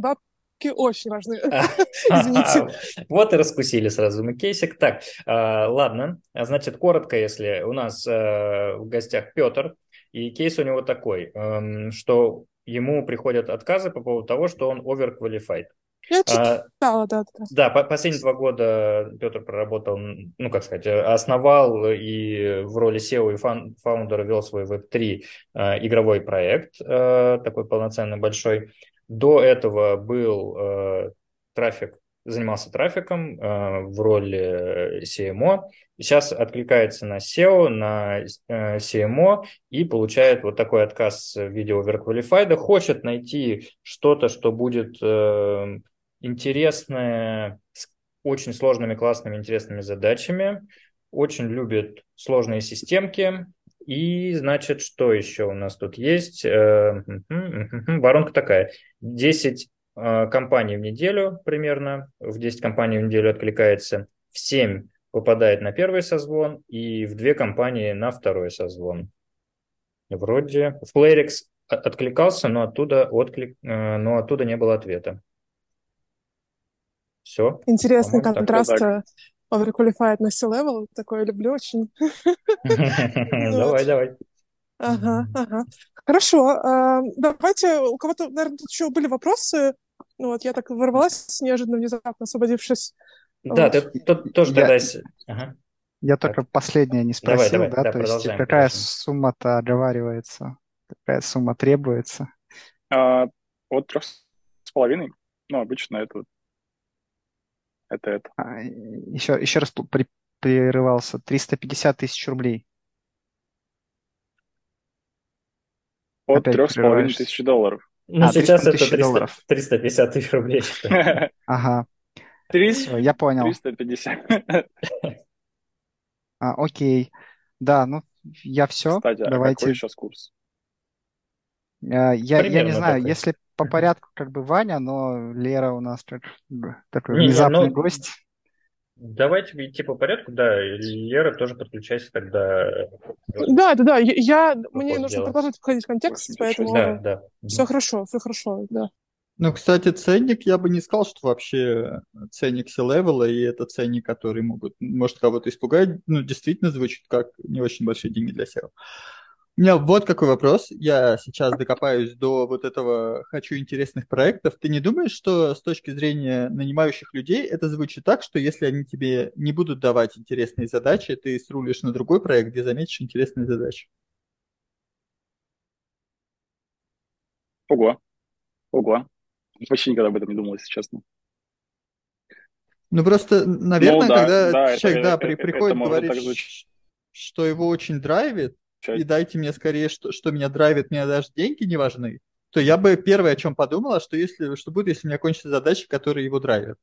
бабки очень важны. Извините. Вот и раскусили сразу мы кейсик. Так, а, ладно. А, Значит, коротко, если у нас э, в гостях Петр, и кейс у него такой, эм, что ему приходят отказы по поводу того, что он overqualified. Я А, читала, да, да. Да, по- последние два года Петр проработал, ну, как сказать, э, основал и в роли SEO и фан- фаундера вел свой Web3 э, игровой проект, э, такой полноценный большой. До этого был э, трафик, занимался трафиком э, в роли CMO. Сейчас откликается на SEO, на э, CMO и получает вот такой отказ в виде overqualified. Хочет найти что-то, что будет э, интересное, с очень сложными, классными, интересными задачами. Очень любит сложные системки. И, значит, что еще у нас тут есть? Э. Воронка такая. 10 э, компаний в неделю примерно. В 10 компаний в неделю откликается. В 7 попадает на первый созвон. И в 2 компании на второй созвон. Вроде в Playrix от- откликался, но оттуда, отклик, э, но оттуда не было ответа. Все, Интересный контраст overqualified на C-level. Такое люблю очень. Давай, давай. Ага, ага. Хорошо. а, Давайте, у кого-то, наверное, тут еще были вопросы. Ну вот я так ворвалась неожиданно, внезапно освободившись. Да, Вот. ты тут тоже тогда... Я только последнее не спросил, давай, да, да, то есть какая сумма-то оговаривается, какая сумма требуется? А, от трех с половиной, ну, обычно это это это. А, еще, еще раз при- прерывался. 350 тысяч рублей. От трех с половиной тысяч долларов. Ну, А, сейчас 300 это тысяч 300 долларов. 350 тысяч рублей. Ага, Триста все, я понял. триста пятьдесят. А, окей. Да, ну, я все. Кстати, а Давайте. какой сейчас курс? А, Я, я не знаю, такой. если по порядку, как бы Ваня, но Лера у нас как бы такой Не, не, внезапный ну, гость. Давайте идти по порядку, да, Лера тоже подключайся тогда. Да, да, да, я, Какое мне нужно дело? продолжать входить в контекст, 86. поэтому Да, да. все хорошо, все хорошо, да. Ну, кстати, ценник, я бы не сказал, что вообще ценник C-левела, и это ценник, который могут, может кого-то испугать, ну, действительно звучит как не очень большие деньги для SEO. У меня вот какой вопрос. Я сейчас докопаюсь до вот этого «хочу интересных проектов». Ты не думаешь, что с точки зрения нанимающих людей это звучит так, что если они тебе не будут давать интересные задачи, ты срулишь на другой проект, где заметишь интересные задачи? Ого. Ого. Вообще никогда об этом не думал, если честно. Ну, просто, наверное, Ну да, когда да, это- человек, да, это- при- это приходит, может говорит, что его очень драйвит, Чай. и дайте мне скорее, что, что меня драйвит, мне даже деньги не важны, то я бы первое, о чем подумала, что если, что будет, если у меня кончатся задачи, которые его драйвят.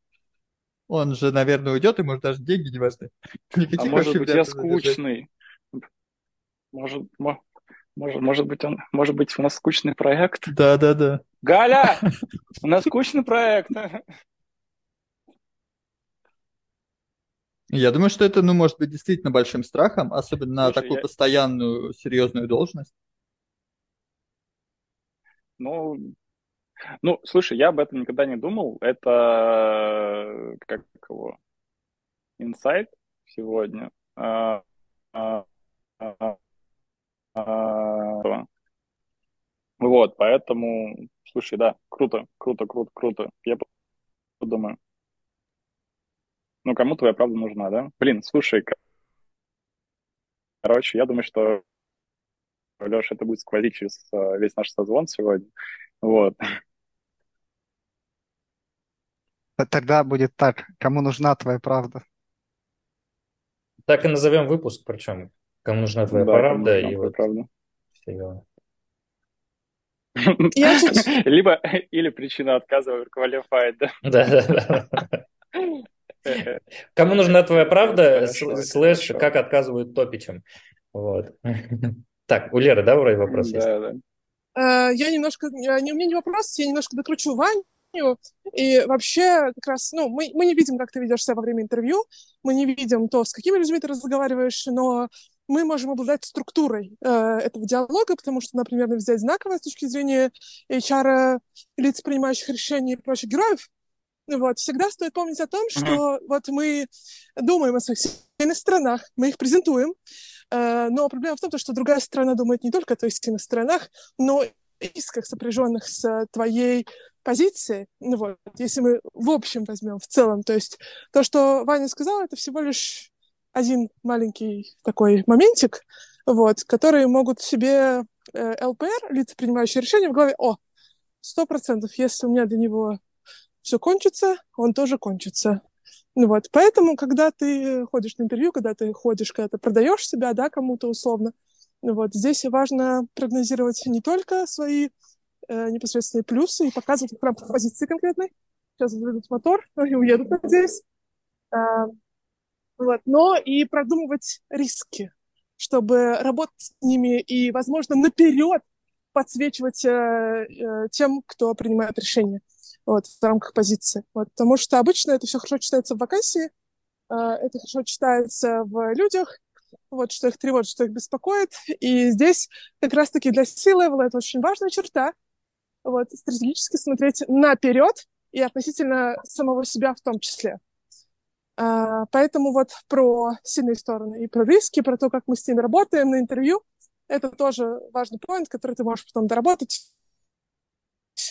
Он же, наверное, уйдет, и может даже деньги не важны. А Никаких может вообще быть, я задержать. скучный. Может, мо- может, может быть, он, может быть, у нас скучный проект. Да, да, да. Галя, у нас скучный проект. Я думаю, что это, ну, может быть, действительно большим страхом, особенно на Слушай, такую я- постоянную серьезную должность. Ну, ну, слушай, я об этом никогда не думал. Это как его инсайт сегодня. А, а, а, а, Вот, поэтому, слушай, да, круто, круто, круто, круто. Я подумаю. Ну, кому твоя правда нужна, да? Блин, слушай, короче, я думаю, что, Леша, это будет сквозить через э, весь наш созвон сегодня. Вот. Тогда будет так, кому нужна твоя правда. Так и назовем выпуск, причем. Кому нужна твоя Да, правда, нужна и твоя вот правда. все дела. Либо, или причина отказа overqualified, да? Да, да, да. Кому нужна твоя правда, слэш, как отказывают топичам. Вот. Так, у Леры, да, вроде вопрос есть? Да, да. Э, Я немножко, не, у меня не вопрос, я немножко докручу Ваню. И вообще, как раз, ну, мы, мы не видим, как ты ведешь себя во время интервью, мы не видим то, с какими людьми ты разговариваешь, но мы можем обладать структурой э, этого диалога, потому что, например, взять знаковое с точки зрения HR, лиц, принимающих решения и прочих героев, вот, всегда стоит помнить о том, что вот мы думаем о своих сильных сторонах, мы их презентуем, э, но проблема в том, что другая сторона думает не только о твоих сильных сторонах, но и рисках, сопряженных с твоей позицией. Ну вот, если мы в общем возьмем, в целом, то есть то, что Ваня сказал, это всего лишь один маленький такой моментик, вот, которые могут себе э, ЛПР, лица, принимающие решения, в голове, о, сто процентов, если у меня для него все кончится, он тоже кончится. Ну вот, поэтому, когда ты ходишь на интервью, когда ты ходишь, когда ты продаешь себя, да, кому-то условно, ну вот, здесь важно прогнозировать не только свои э, непосредственные плюсы и показывать их в позиции конкретной. Сейчас заведут мотор и уедут, надеюсь. А, вот, но и продумывать риски, чтобы работать с ними и, возможно, наперед подсвечивать э, э, тем, кто принимает решения вот, в рамках позиции. Вот, потому что обычно это все хорошо читается в вакансии, э, это хорошо читается в людях, вот, что их тревожит, что их беспокоит. И здесь как раз-таки для C-level это очень важная черта, вот, стратегически смотреть наперед и относительно самого себя в том числе. А, поэтому вот про сильные стороны и про риски, про то, как мы с ними работаем на интервью, это тоже важный поинт, который ты можешь потом доработать.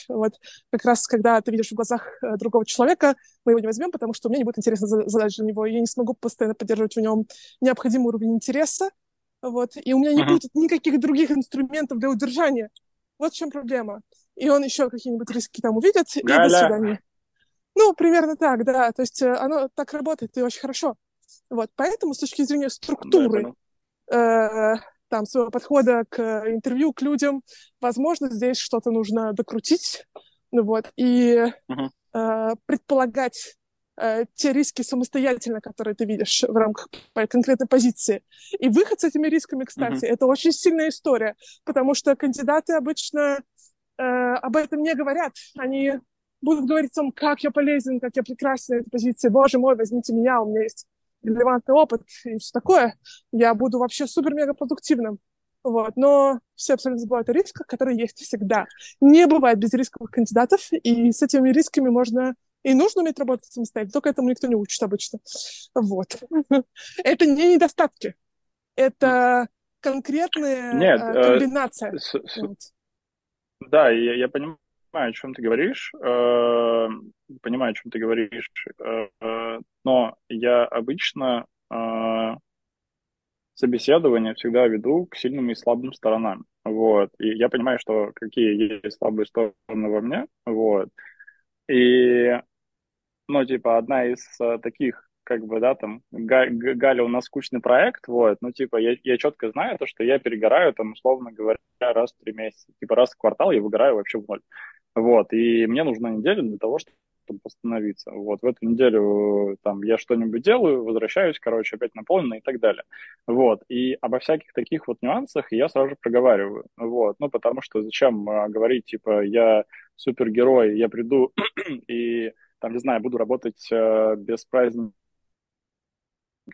Вот как раз, когда ты видишь в глазах э, другого человека, мы его не возьмем, потому что мне не будет интересно за- задать для него, я не смогу постоянно поддерживать в нем необходимый уровень интереса, вот, и у меня не будет никаких других инструментов для удержания. Вот в чем проблема. И он еще какие-нибудь риски там увидит, и до Галя. свидания. Ну, примерно так, да. То есть э, оно так работает, и очень хорошо. Вот, поэтому с точки зрения Да, структуры э, там, своего подхода к интервью, к людям, возможно, здесь что-то нужно докрутить, ну вот, и Мгм. э, предполагать э, те риски самостоятельно, которые ты видишь в рамках конкретной позиции. И выход с этими рисками, кстати, это очень сильная история, потому что кандидаты обычно э, об этом не говорят. Они будут говорить о том, как я полезен, как я прекрасен на этой позиции. Боже мой, возьмите меня, у меня есть релевантный опыт и все такое. Я буду вообще супер-мега продуктивным. Вот. Но все абсолютно забывают о рисках, которые есть всегда. Не бывает без рисковых кандидатов, и с этими рисками можно и нужно уметь работать самостоятельно, только этому никто не учит обычно. Вот. Это не недостатки, это конкретная Нет, э, э, комбинация. с- с- Вот. Да, я, я понимаю, о чем ты говоришь, э, понимаю, о чем ты говоришь, э, э, но я обычно э, собеседование всегда веду к сильным и слабым сторонам, вот, и я понимаю, что какие есть слабые стороны во мне, вот, и, ну, типа, одна из таких, как бы, да, там, Га- Га- Галя, у нас скучный проект, вот, ну, типа, я, я четко знаю то, что я перегораю, там, условно говоря, раз в три месяца, типа, раз в квартал я выгораю вообще в ноль, вот, и мне нужна неделя для того, чтобы восстановиться. Вот, в эту неделю там я что-нибудь делаю, возвращаюсь, короче, опять наполненно и так далее. Вот, и обо всяких таких вот нюансах я сразу же проговариваю. Вот, ну, потому что зачем а, говорить, типа, я супергерой, я приду и, там, не знаю, буду работать э, без праздников,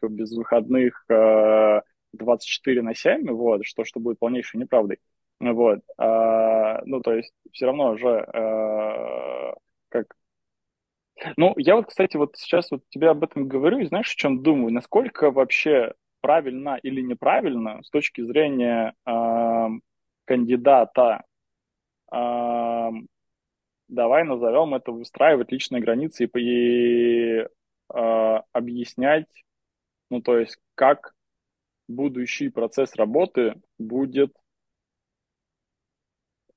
без выходных э, 24 на 7, вот, что, что будет полнейшей неправдой. Вот, а, ну, то есть все равно же э, как ну, я вот, кстати, вот сейчас вот тебе об этом говорю, и знаешь, о чем думаю? Насколько вообще правильно или неправильно с точки зрения э, кандидата, э, давай назовем это выстраивать личные границы и, и э, объяснять, ну, то есть, как будущий процесс работы будет,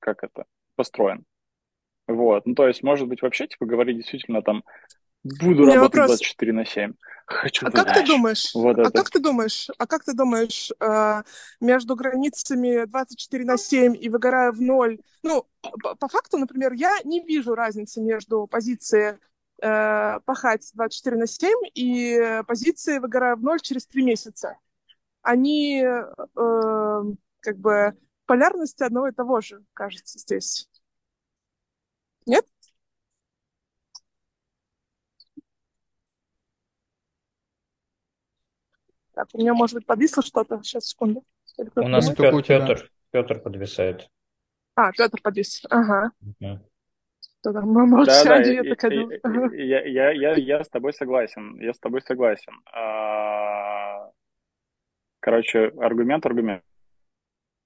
как это, построен. Вот, ну, то есть, может быть, вообще, типа, говорить действительно там, буду работать вопрос. 24 на 7. Хочу А как ты думаешь, Вот а это. как ты думаешь, а как ты думаешь, э, между границами 24 на 7 и выгораю в ноль, ну, по, по факту, например, я не вижу разницы между позицией э, пахать 24 на 7 и позицией выгораю в ноль через 3 месяца. Они э, как бы полярности одного и того же, кажется, здесь. Нет? Так, у меня, может быть, подвисло что-то. Сейчас, секунду. У нас у тебя. Петр, Петр подвисает. А, Петр подвис. Ага. Что-то Да, да, я я, я, я, я с тобой согласен. Я с тобой согласен. А, Короче, аргумент, аргумент.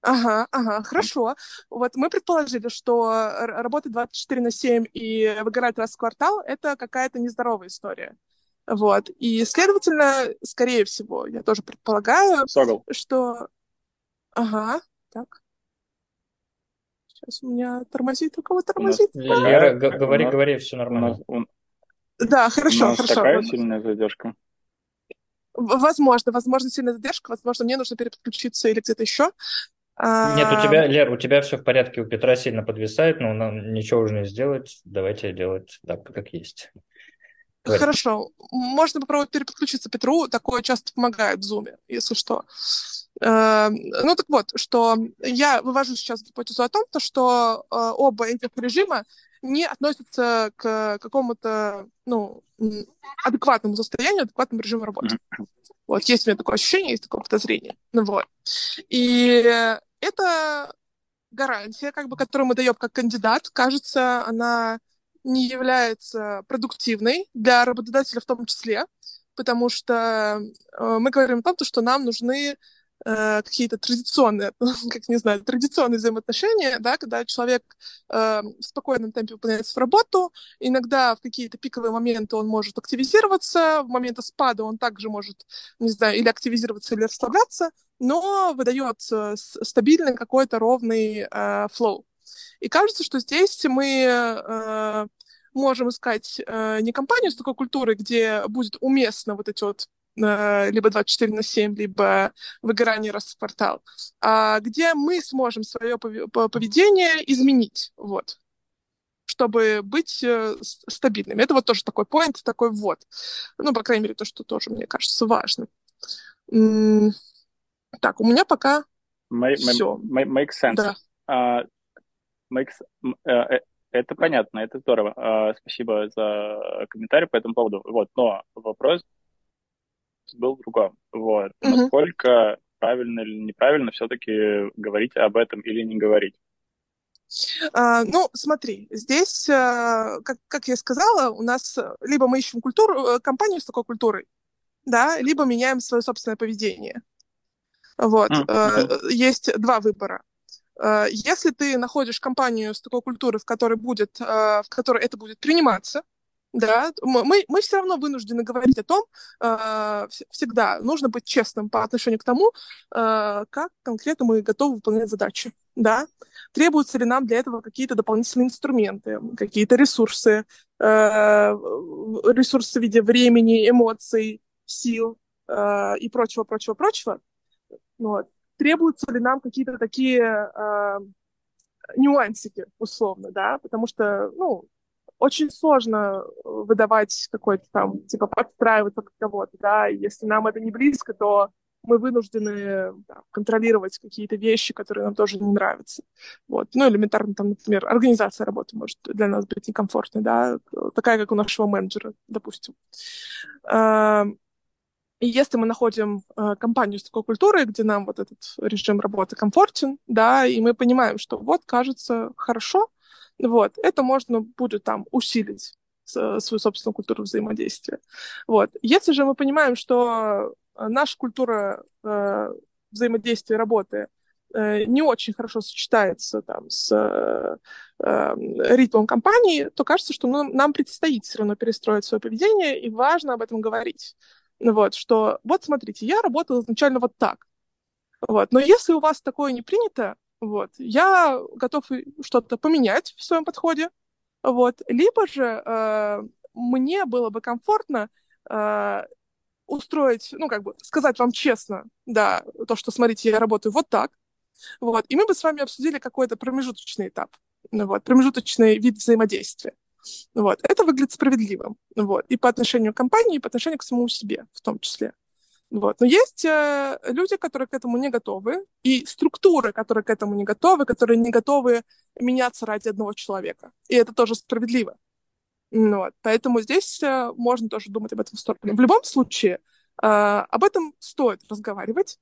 Ага, ага, хорошо. Вот мы предположили, что р- работать 24 на 7 и выгорать раз в квартал — это какая-то нездоровая история. Вот. И, следовательно, скорее всего, я тоже предполагаю, Согл. что... Ага, так. Сейчас у меня тормозит, у кого У нас тормозит? Лера, г- у говори, нас, говори, все у нас, нормально. у, Да, у хорошо, нас хорошо. такая Вот. сильная задержка. Возможно, возможно, сильная задержка, возможно, мне нужно переподключиться или где-то еще. Нет, у тебя, Лер, у тебя все в порядке, у Петра сильно подвисает, но нам ничего уже не сделать. Давайте делать так, как есть. Говори. Хорошо. Можно попробовать переподключиться Петру. Такое часто помогает в Zoom, если что. Э, Ну так вот, что я вывожу сейчас гипотезу о том, то, что э, оба этих режима не относятся к какому-то ну, адекватному состоянию, адекватному режиму работы. Вот, есть у меня такое ощущение, есть такое подозрение. Ну вот. И это гарантия, как бы, которую мы даем как кандидат, кажется, она не является продуктивной для работодателя в том числе, потому что э, мы говорим о том, то, что нам нужны э, какие-то традиционные, как не знаю, традиционные взаимоотношения, да, когда человек э, в спокойном темпе выполняет свою работу, иногда в какие-то пиковые моменты он может активизироваться, в моменты спада он также может, не знаю, или активизироваться, или расслабляться, но выдает э, стабильный какой-то ровный э, флоу. И кажется, что здесь мы э, можем искать э, не компанию с такой культурой, где будет уместно вот эти вот либо 24 на 7, либо выгорание раз в квартал, а где мы сможем свое пове- по- поведение изменить, вот, чтобы быть э, стабильными. Это вот тоже такой поинт, такой вот. Ну, по крайней мере, то, что тоже, мне кажется, важно. Так, у меня пока все. may- make sense. Да. А, makes, э, э, Это понятно, это здорово. А, спасибо за комментарий по этому поводу. Вот, но вопрос был в другом. Вот, Мгм. насколько правильно или неправильно все-таки говорить об этом или не говорить? А, ну, смотри, здесь, а, как, как я сказала, у нас э, либо мы ищем культуру, э, компанию с такой культурой, да, либо меняем свое собственное поведение. Вот. Э, мгм. Есть два выбора. Э, Если ты находишь компанию с такой культурой, в которой будет, э, в которой это будет приниматься, да, мы, мы все равно вынуждены говорить о том, э, вс- всегда нужно быть честным по отношению к тому, э, как конкретно мы готовы выполнять задачи, да. Требуются ли нам для этого какие-то дополнительные инструменты, какие-то ресурсы, э, ресурсы в виде времени, эмоций, сил э, и прочего, прочего, прочего. Вот. Требуются ли нам какие-то такие э, нюансики, условно, да, потому что, ну, очень сложно выдавать какой-то там, типа, подстраиваться под кого-то, да, если нам это не близко, то мы вынуждены да, контролировать какие-то вещи, которые нам тоже не нравятся. Вот. Ну, элементарно, там, например, организация работы может для нас быть некомфортной, да, такая, как у нашего менеджера, допустим. Эм, И если мы находим э, компанию с такой культурой, где нам вот этот режим работы комфортен, да, и мы понимаем, что вот, кажется, хорошо, вот, это можно будет там усилить с- свою собственную культуру взаимодействия. Вот. Если же мы понимаем, что э, наша культура э, взаимодействия работы э, не очень хорошо сочетается там с э, э, ритмом компании, то кажется, что нам, нам предстоит все равно перестроить свое поведение, и важно об этом говорить. Вот, что вот смотрите, я работала изначально вот так. Вот. Но если у вас такое не принято, вот, я готов что-то поменять в своем подходе. Вот. Либо же э, мне было бы комфортно э, устроить, ну, как бы сказать вам честно, да, то, что, смотрите, я работаю вот так. Вот. И мы бы с вами обсудили какой-то промежуточный этап, вот, промежуточный вид взаимодействия. Вот. Это выглядит справедливым. Вот. И по отношению к компании, и по отношению к самому себе в том числе. Вот. Но есть э, люди, которые к этому не готовы, и структуры, которые к этому не готовы, которые не готовы меняться ради одного человека. И это тоже справедливо. Ну Вот. Поэтому здесь э, можно тоже думать об этом в сторону. В любом случае, э, об этом стоит разговаривать,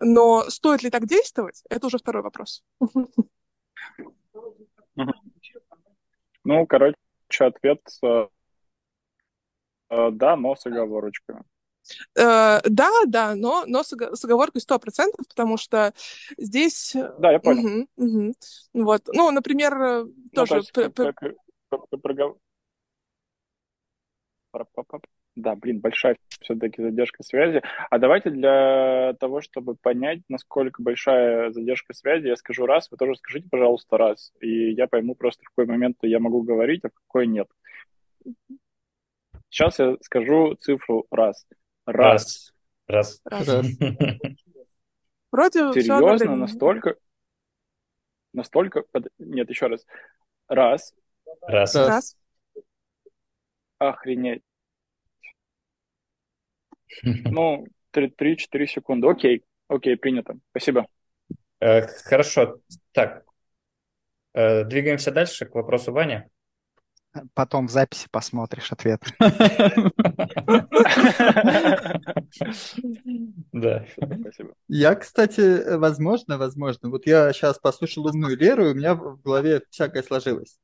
но стоит ли так действовать, это уже второй вопрос. Ну, короче, ответ э, э, да, но с оговорочкой. Э, Да, да, но, но с с оговоркой 100%, потому что здесь... э, Да, я понял. мгм, мгм. Вот. Ну, например, э, Ну, то тоже... есть, Пра-па-па. Да, блин, большая все-таки задержка связи. А давайте для того, чтобы понять, насколько большая задержка связи, я скажу раз, вы тоже скажите, пожалуйста, раз. И я пойму просто, в какой момент я могу говорить, а в какой нет. Сейчас я скажу цифру раз. Раз. Раз. Раз. Раз. Вроде все Серьезно? одновременно. Настолько? Настолько? Нет, еще раз. Раз. Раз. Раз. Раз. Охренеть. Ну, 3-4 секунды. Окей. Окей, принято. Спасибо. Э, Хорошо. Так, Э, двигаемся дальше к вопросу Вани. Потом в записи посмотришь ответ. Да. Спасибо. Я, кстати, возможно, возможно, вот я сейчас послушал умную Леру, и у меня в голове всякое сложилось.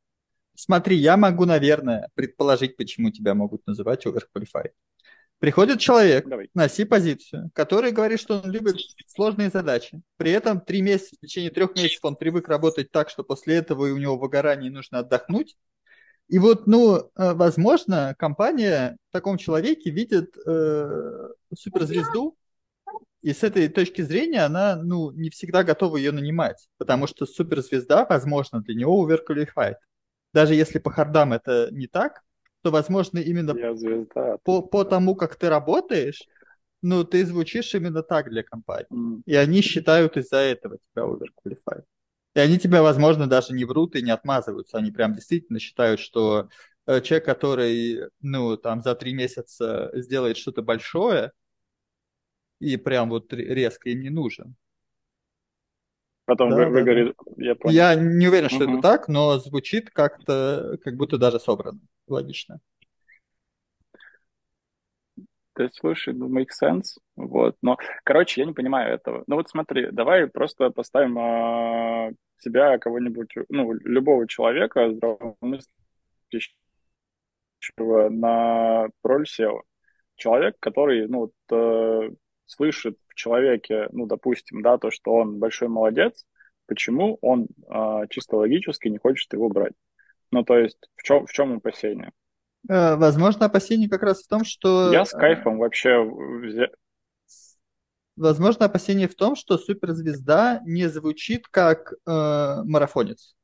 Смотри, я могу, наверное, предположить, почему тебя могут называть overqualified. Приходит человек Давай. на C-позицию, который говорит, что он любит сложные задачи. При этом три месяца, в течение трех месяцев он привык работать так, что после этого и у него выгорание и нужно отдохнуть. И вот, ну, э, возможно, компания в таком человеке видит э, суперзвезду, и с этой точки зрения она, ну, не всегда готова ее нанимать, потому что суперзвезда, возможно, для него overqualified. Даже если по хардам это не так, то, возможно, именно звезда. по, по тому, как ты работаешь, ну, ты звучишь именно так для компании. М. И они считают из-за этого тебя overqualified. И они тебя, возможно, даже не врут и не отмазываются. Они прям действительно считают, что э, человек, который, ну, там за три месяца сделает что-то большое, и прям вот ре- резко им не нужен. Потом Да, вы, да, да. выгорит, я понял. Я не уверен, что это Мгм. так, но звучит как-то, как будто даже собрано, логично. Да, слушай, ну, make sense, вот, но, короче, я не понимаю этого. Ну, вот смотри, давай просто поставим а, себя, кого-нибудь, ну, любого человека, здравомыслящего на роль SEO. Человек, который, ну, вот, э, слышит в человеке, ну, допустим, да, то, что он большой молодец, почему он а, чисто логически не хочет его брать? Ну, то есть, в чем, в чем опасение? Э, Возможно, опасение как раз в том, что... Я с э, кайфом вообще Возможно, опасение в том, что суперзвезда не звучит как э, марафонец.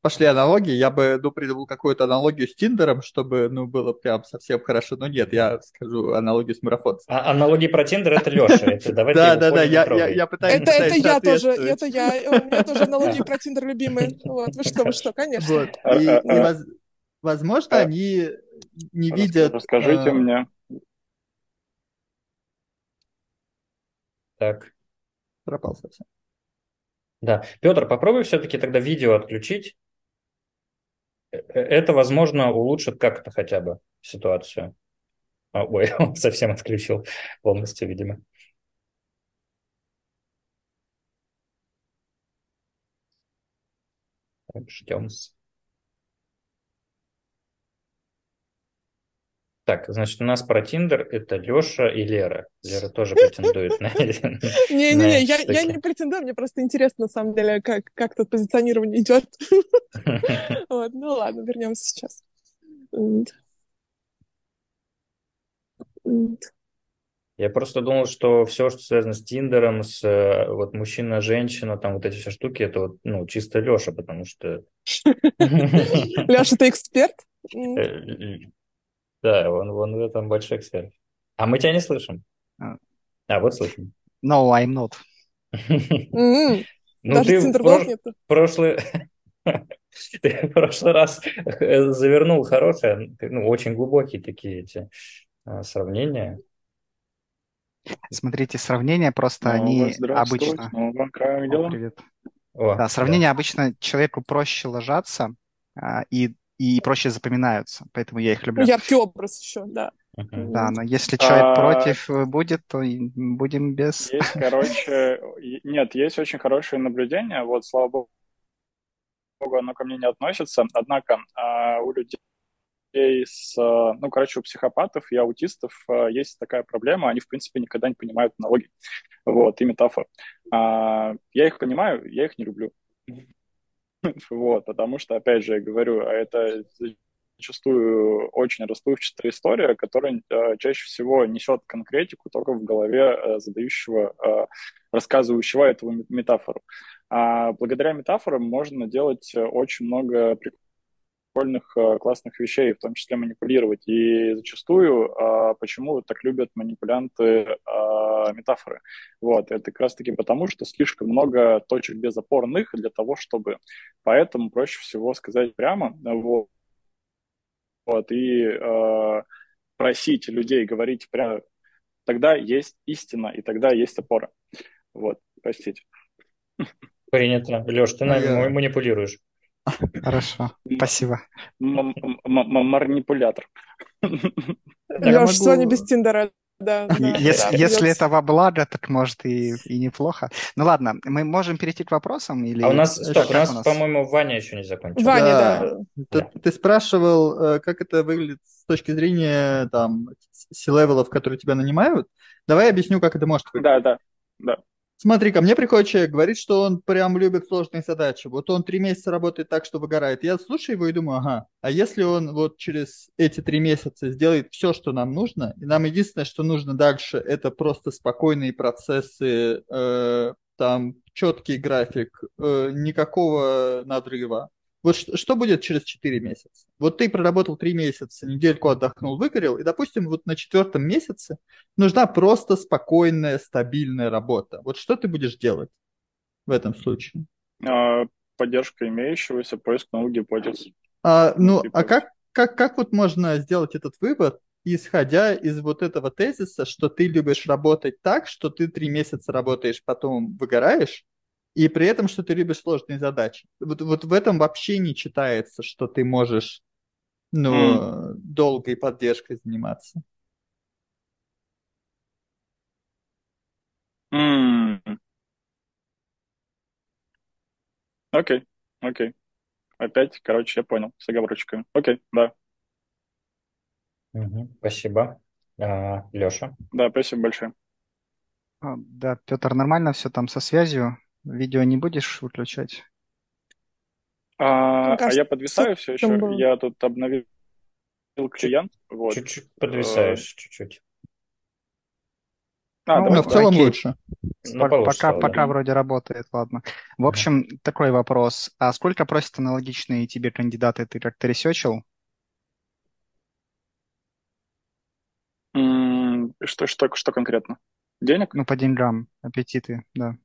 Пошли аналогии. Я бы ну, придумал какую-то аналогию с Тиндером, чтобы ну, было прям совсем хорошо. Но нет, я скажу аналогию с марафонцем. А аналогии про Тиндер это Леша. Да, да, да, я, пытаюсь, Это, я тоже, это я. У меня тоже аналогии про Тиндер любимые. Вот, вы что, вы что, конечно. Возможно, а, они не рас- видят... Расскажите э, мне. Так, пропал совсем. да. Петр, попробуй все-таки тогда видео отключить. Э, э, Это, возможно, улучшит как-то хотя бы ситуацию. А, Ой, он совсем отключил полностью, видимо. Так, ждем. Так, значит, у нас про Тиндер это Леша и Лера. Лера тоже претендует на Не-не-не, я, не претендую, мне просто интересно, на самом деле, как, тут позиционирование идет. Вот, ну ладно, вернемся сейчас. Я просто думал, что все, что связано с Тиндером, с э, вот мужчина-женщина, там вот эти все штуки, это вот, ну, чисто Леша, потому что... Леша, ты эксперт? Да, он, он в этом большой эксперт. А мы тебя не слышим. А. А, вот слышим. No, I'm not. М. Ну, ты в прошлый... Ты в прошлый раз э, завернул хорошее, ну, очень глубокие такие эти а, сравнения. Смотрите, сравнения просто Снова они обычно... как О, привет. О, Да, сравнения обычно человеку проще ложатся а, и, и проще запоминаются, поэтому я их Ну, люблю. яркий образ еще, да. Мгм. Да, но если человек А, против будет, то будем без... Есть, короче, нет, есть очень хорошее наблюдение, вот, слава богу, оно ко мне не относится, однако а, у людей с, ну, короче, у психопатов и аутистов а, есть такая проблема, они, в принципе, никогда не понимают аналогий, вот, и метафор. А, Я их понимаю, я их не люблю. Вот, потому что, опять же, я говорю, а это зачастую очень расплывчатая история, которая э, чаще всего несет конкретику только в голове э, задающего, э, рассказывающего эту ме- метафору. А благодаря метафорам можно делать э, очень много прикольных, э, классных вещей, в том числе манипулировать. И зачастую, э, почему так любят манипулянты э, метафоры? Вот, это как раз-таки потому, что слишком много точек безопорных для того, чтобы... Поэтому проще всего сказать прямо, вот, вот и э, просить людей говорить прямо. Тогда есть истина, и тогда есть опора. Вот, простите. Принято. Леш, ты нами манипулируешь. Хорошо, спасибо. М- м- м- Манипулятор. Я Леш, могу- без Тиндера, да. Если, да, если придется. это во благо, так может и, и неплохо. Ну ладно, мы можем перейти к вопросам или... А у нас, Э, стоп, у нас, по-моему, Ваня еще не закончил. Ваня, Да. да. Ты, ты спрашивал, э, как это выглядит с точки зрения там C-level ов, которые тебя нанимают. Давай я объясню, как это может выглядеть. Да, да, да. Смотри, ко мне приходит человек, говорит, что он прям любит сложные задачи. Вот он три месяца работает так, что выгорает. Я слушаю его и думаю, ага, а если он вот через эти три месяца сделает все, что нам нужно, и нам единственное, что нужно дальше, это просто спокойные процессы, э, там четкий график, э, никакого надрыва. Вот что, что будет через 4 месяца? Вот ты проработал 3 месяца, недельку отдохнул, выгорел, и, допустим, вот на четвертом месяце нужна просто спокойная, стабильная работа. Вот что ты будешь делать в этом случае? А, Поддержка имеющегося, поиск новых гипотез. А, ну, а как, как, как вот можно сделать этот вывод, исходя из вот этого тезиса, что ты любишь работать так, что ты три месяца работаешь, потом выгораешь, и при этом, что ты любишь сложные задачи. Вот, вот в этом вообще не читается, что ты можешь ну, mm. долгой поддержкой заниматься. Mm. Окей, окей. Опять, короче, я понял, с оговорочками. Окей, да. Угу, спасибо. А, Леша? Да, спасибо большое. А, да, Петр, нормально все там со связью? Видео не будешь выключать? А, а я подвисаю все еще. Было. Я тут обновил клиент. Вот. Чуть-чуть подвисаешь, чуть-чуть. А, ну, в целом окей. лучше. Ну, пока, да. пока вроде работает, ладно. В общем, да. такой вопрос. А сколько просят аналогичные тебе кандидаты? Ты как-то ресечил? Что, что, что конкретно? Денег? Ну, по деньгам, аппетиты, да.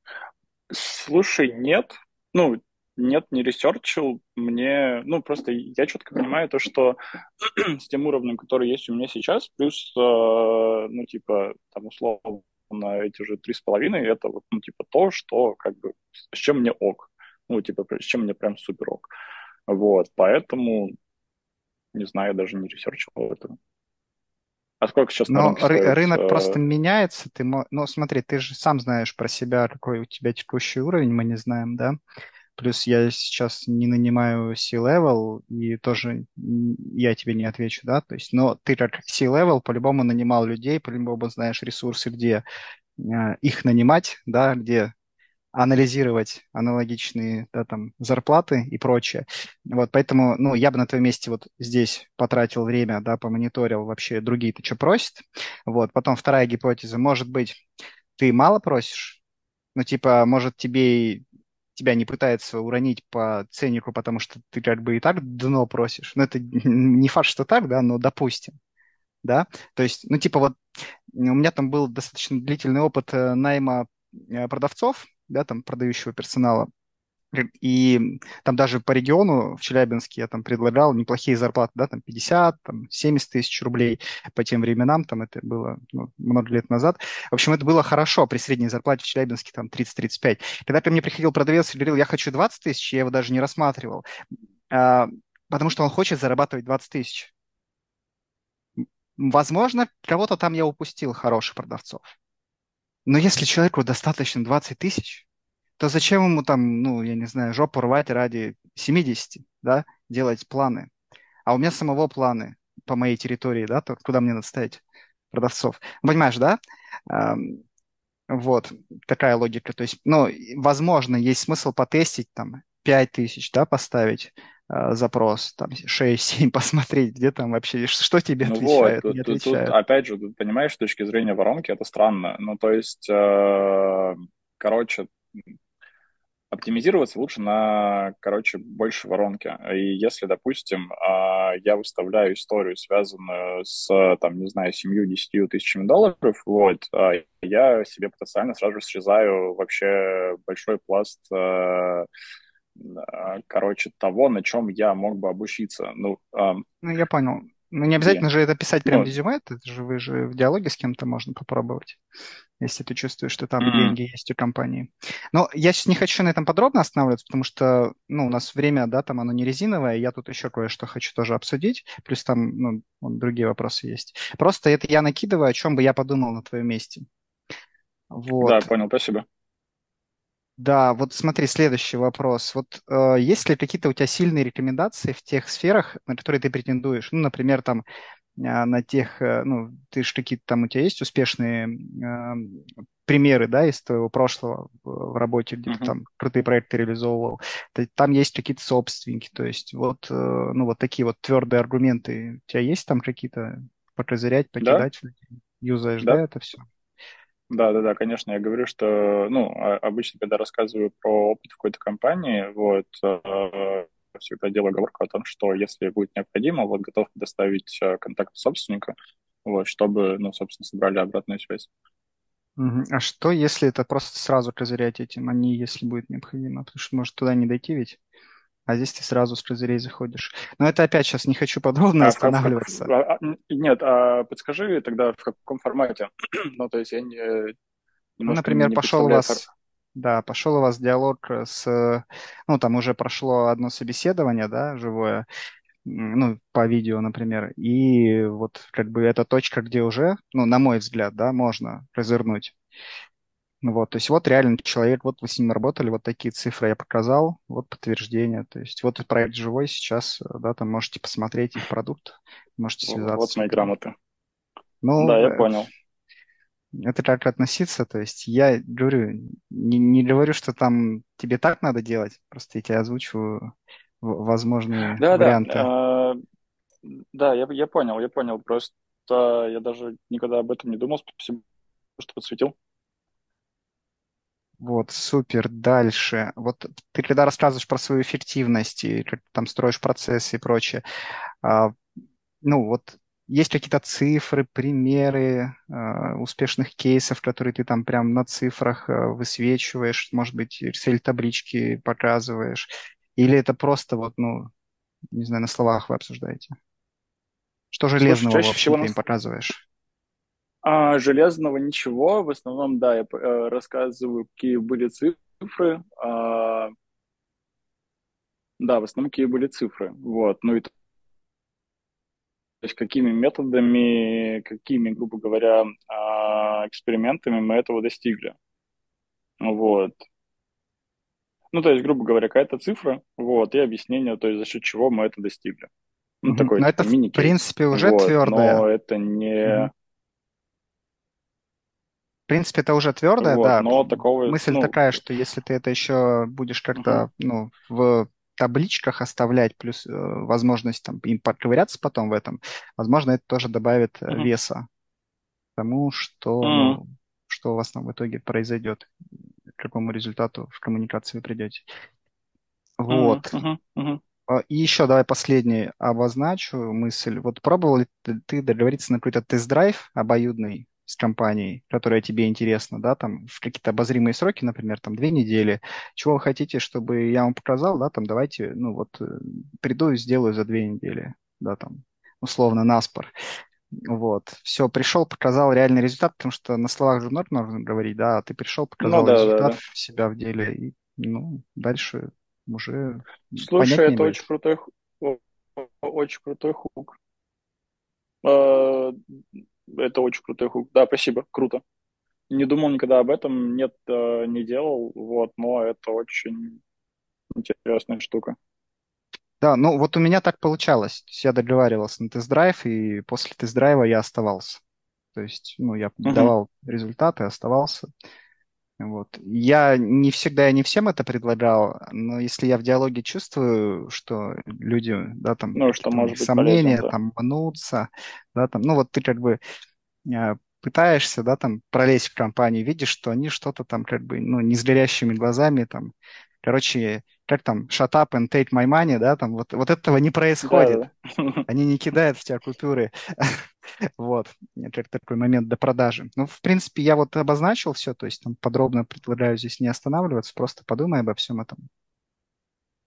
Слушай, нет. Ну, нет, не ресерчил. Мне, ну, просто я четко понимаю то, что с тем уровнем, который есть у меня сейчас, плюс, э, ну, типа, там, условно, на эти же три с половиной, это вот, ну, типа, то, что, как бы, с чем мне ок. Ну, типа, с чем мне прям супер ок. Вот, поэтому, не знаю, даже не ресерчил этого. А сколько сейчас Но ры- рынок э... просто меняется. Ты, ну, смотри, ты же сам знаешь про себя, какой у тебя текущий уровень, мы не знаем, да? Плюс я сейчас не нанимаю C-level, и тоже я тебе не отвечу, да? То есть, но ты как C-level по-любому нанимал людей, по-любому знаешь ресурсы, где э, их нанимать, да, где анализировать аналогичные да, там, зарплаты и прочее. Вот, поэтому ну, я бы на твоем месте вот здесь потратил время, да, помониторил вообще другие-то что просят. Вот, потом вторая гипотеза, может быть, ты мало просишь, ну, типа, может, тебе тебя не пытается уронить по ценнику, потому что ты как бы и так дно просишь. Ну, это не факт, что так, да, но допустим. Да, то есть, ну, типа вот у меня там был достаточно длительный опыт э, найма э, продавцов, да, там, продающего персонала. И там даже по региону в Челябинске я там предлагал неплохие зарплаты, да, там 50, там 70 тысяч рублей по тем временам, там это было ну, много лет назад. В общем, это было хорошо при средней зарплате в Челябинске там 30-35. Когда ко мне приходил продавец и говорил, я хочу 20 тысяч, я его даже не рассматривал, а, потому что он хочет зарабатывать 20 тысяч. Возможно, кого-то там я упустил хороших продавцов. Но если человеку достаточно 20 тысяч, то зачем ему там, ну, я не знаю, жопу рвать ради 70, да, делать планы? А у меня самого планы по моей территории, да, то куда мне надо ставить продавцов. Понимаешь, да? Вот, такая логика. То есть, ну, возможно, есть смысл потестить там 5 тысяч, да, поставить, запрос, там 6-7 посмотреть, где там вообще, что тебе ну отвечает, вот, не тут, отвечает. Тут, опять же, тут, понимаешь, с точки зрения воронки это странно. Ну, то есть, э, короче, оптимизироваться лучше на, короче, больше воронки. И если, допустим, э, я выставляю историю, связанную с, там, не знаю, 7-10 тысячами долларов, вот, э, я себе потенциально сразу же срезаю вообще большой пласт э, короче, того, на чем я мог бы обучиться. Ну, а... ну я понял. Ну, не обязательно же это писать прям ну, резюме, это же вы же в диалоге с кем-то можно попробовать, если ты чувствуешь, что там mm-hmm. деньги есть у компании. Но я сейчас не хочу на этом подробно останавливаться, потому что, ну, у нас время, да, там оно не резиновое, я тут еще кое-что хочу тоже обсудить, плюс там, ну, другие вопросы есть. Просто это я накидываю, о чем бы я подумал на твоем месте. Вот. Да, понял, спасибо. Да, вот смотри, следующий вопрос. Вот э, есть ли какие-то у тебя сильные рекомендации в тех сферах, на которые ты претендуешь? Ну, например, там э, на тех, э, ну, ты же какие-то там у тебя есть успешные э, примеры, да, из твоего прошлого в, в работе, где ты там крутые проекты реализовывал. Там есть какие-то собственники, то есть вот, э, ну, вот такие вот твердые аргументы. У тебя есть там какие-то покозырять, покидать? Да. Юзаешь, да, да это все? Да, да, да, конечно, я говорю, что, ну, а, обычно, когда рассказываю про опыт в какой-то компании, вот, э, всегда делаю оговорку о том, что если будет необходимо, вот, готов предоставить э, контакт собственника, вот, чтобы, ну, собственно, собрали обратную связь. А что, если это просто сразу козырять этим, а не если будет необходимо? Потому что может туда не дойти ведь а здесь ты сразу с козырей заходишь. Но это опять сейчас не хочу подробно а останавливаться. В, в, а, нет, а подскажи тогда, в каком формате? ну, то есть я не... Ну, например, не пошел у вас... Да, пошел у вас диалог с... Ну, там уже прошло одно собеседование, да, живое, ну, по видео, например, и вот как бы это точка, где уже, ну, на мой взгляд, да, можно развернуть. Ну вот, то есть вот реально человек, вот вы с ним работали, вот такие цифры я показал, вот подтверждение. То есть вот проект живой сейчас, э, да, там можете посмотреть их продукт, можете связаться. Вот с мои ним. грамоты. Ну, Да, я э, понял. это как относиться, то есть я говорю, не, не говорю, что там тебе так надо делать, просто я тебе озвучиваю возможные Да, да, варианты. э, да, я, я понял, я понял. Просто я даже никогда об этом не думал. Спасибо, что подсветил. Вот, супер. Дальше. Вот ты когда рассказываешь про свою эффективность и ты там строишь процессы и прочее, а, ну вот есть какие-то цифры, примеры а, успешных кейсов, которые ты там прям на цифрах а, высвечиваешь, может быть, Excel-таблички показываешь, или это просто вот, ну, не знаю, на словах вы обсуждаете? Что Слушай, железного, в чаще всего на им показываешь? А, железного ничего. В основном, да, я э, рассказываю, какие были цифры. А, да, в основном какие были цифры. Вот. Ну и то есть какими методами, какими, грубо говоря, а, экспериментами мы этого достигли. Вот. Ну, то есть, грубо говоря, какая-то цифра, вот, и объяснение, то есть, за счет чего мы это достигли. Ну, Мгм. такой, Но это, в принципе, уже Вот, твердое. но это не... Мгм. В принципе, это уже твердое, Вот, да. но такого, Мысль ну, такая, что если ты это еще будешь как-то, ну, в табличках оставлять, плюс э, возможность там им подковыряться потом в этом, возможно, это тоже добавит Мгм. веса тому, что, Мгм. ну, что у вас там в итоге произойдет, к какому результату в коммуникации вы придете. Вот. мгм. А, И еще давай последний обозначу мысль. Вот пробовал ли ты договориться на какой-то тест-драйв обоюдный с компанией, которая тебе интересна, да, там в какие-то обозримые сроки, например, там две недели. Чего вы хотите, чтобы я вам показал, да, там давайте, ну вот, э, приду и сделаю за две недели, да, там, условно, наспор. Вот, все, пришел, показал реальный результат, потому что на словах же норм нужно говорить, да, а ты пришел, показал Ну да, да, результат да. себя в деле, и, ну, дальше уже Слушай, это будет. очень крутой, очень крутой хук. Это очень крутой хук. Да, спасибо, круто. Не думал никогда об этом, нет, э, не делал, вот, но это очень интересная штука. Да, ну вот у меня так получалось. То есть я договаривался на тест-драйв, и после тест-драйва я оставался. То есть, ну, я Мгм. давал результаты, оставался. Вот. Я не всегда и не всем это предлагал, но если я в диалоге чувствую, что люди, да, там, Ну, что может быть сомнения, полезен, да. там, мнутся, да, там, ну, вот ты как бы э, пытаешься, да, там, пролезть в компанию, видишь, что они что-то там, как бы, ну, не с горящими глазами, там, короче, как там, shut up and take my money, да, там, вот, вот этого не происходит. да, да. Они не кидают в тебя купюры. Вот, как такой момент до продажи. Ну, в принципе, я вот обозначил все, то есть там подробно предлагаю здесь не останавливаться, просто подумай обо всем этом.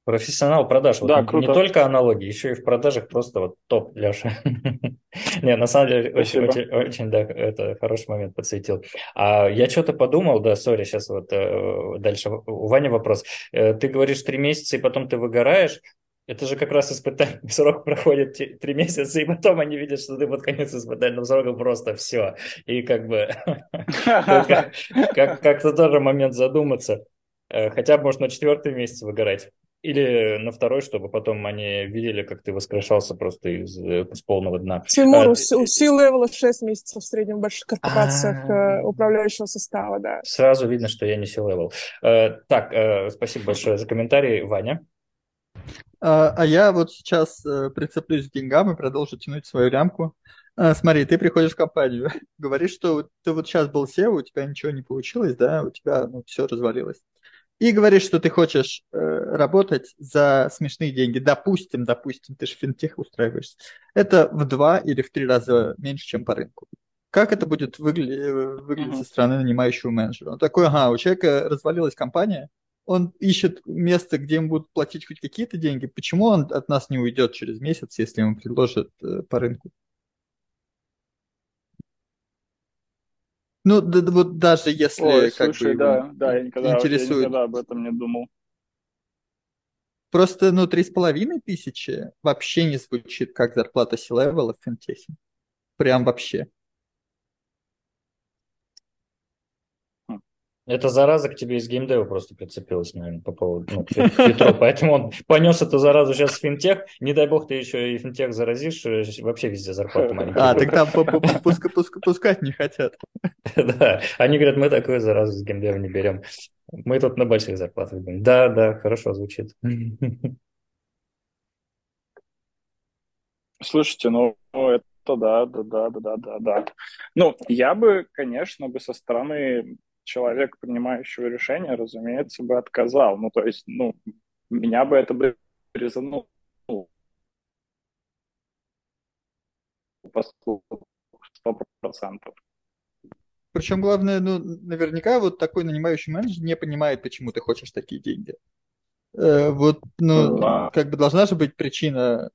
Профессионал продаж. Вот Да, не круто. только аналогии, еще и в продажах просто вот топ, Леша. Не, на самом деле, очень, очень, очень, да, это хороший момент подсветил. А я что-то подумал, да, сори, сейчас вот э, дальше у Вани вопрос. Э, Ты говоришь три месяца, и потом ты выгораешь. Это же как раз испытательный срок проходит три месяца, и потом они видят, что ты под конец испытательного срока просто все. И как бы как-то тоже момент задуматься. Э, Хотя бы, может, на четвертый месяц выгорать. Или на второй, чтобы потом они видели, как ты воскрешался просто из, э, с полного дна. Тимур, А, у C-Level 6 месяцев в среднем в больших корпорациях э, А. управляющего состава, да. Сразу видно, что я не C-level. Э, Так, э, спасибо большое за комментарий, Ваня. А, а я вот сейчас э, прицеплюсь к деньгам и продолжу тянуть свою лямку. А, смотри, ты приходишь в компанию, говоришь, что ты вот сейчас был SEO, у тебя ничего не получилось, да, у тебя ну, все развалилось. И говоришь, что ты хочешь э, работать за смешные деньги. Допустим, допустим, ты же финтех устраиваешься. Это в два или в три раза меньше, чем по рынку. Как это будет выгля- э, выглядеть со стороны нанимающего менеджера? Он такой, ага, у человека развалилась компания, он ищет место, где ему будут платить хоть какие-то деньги. Почему он от нас не уйдет через месяц, если ему предложат э, по рынку? Ну, да, вот даже если Ой, как бы слушай, его да, да, я никогда, я интересует. никогда об этом не думал. Просто, ну, три с половиной тысячи вообще не звучит как зарплата C-левела в финтехе. Прям вообще. Эта зараза к тебе из геймдева просто прицепилась, наверное, по поводу ну, Петру. Поэтому он понес эту заразу сейчас в финтех. Не дай бог ты еще и финтех заразишь, э, вообще везде зарплата маленькая. А, пуска- пуска- пускать не хотят. Да, они говорят, мы такую заразу с геймдева не берем. Мы тут на больших зарплатах будем. Да, да, хорошо звучит. Слушайте, ну это да, да, да, да, да, да, да. Ну, я бы, конечно, бы со стороны человека, принимающего решение, разумеется, бы отказал. Ну, то есть, ну, меня бы это бы резануло по сто процентов. Причем главное, ну, наверняка вот такой нанимающий менеджер не понимает, почему ты хочешь такие деньги. Э, вот, ну, Да. как бы должна же быть причина.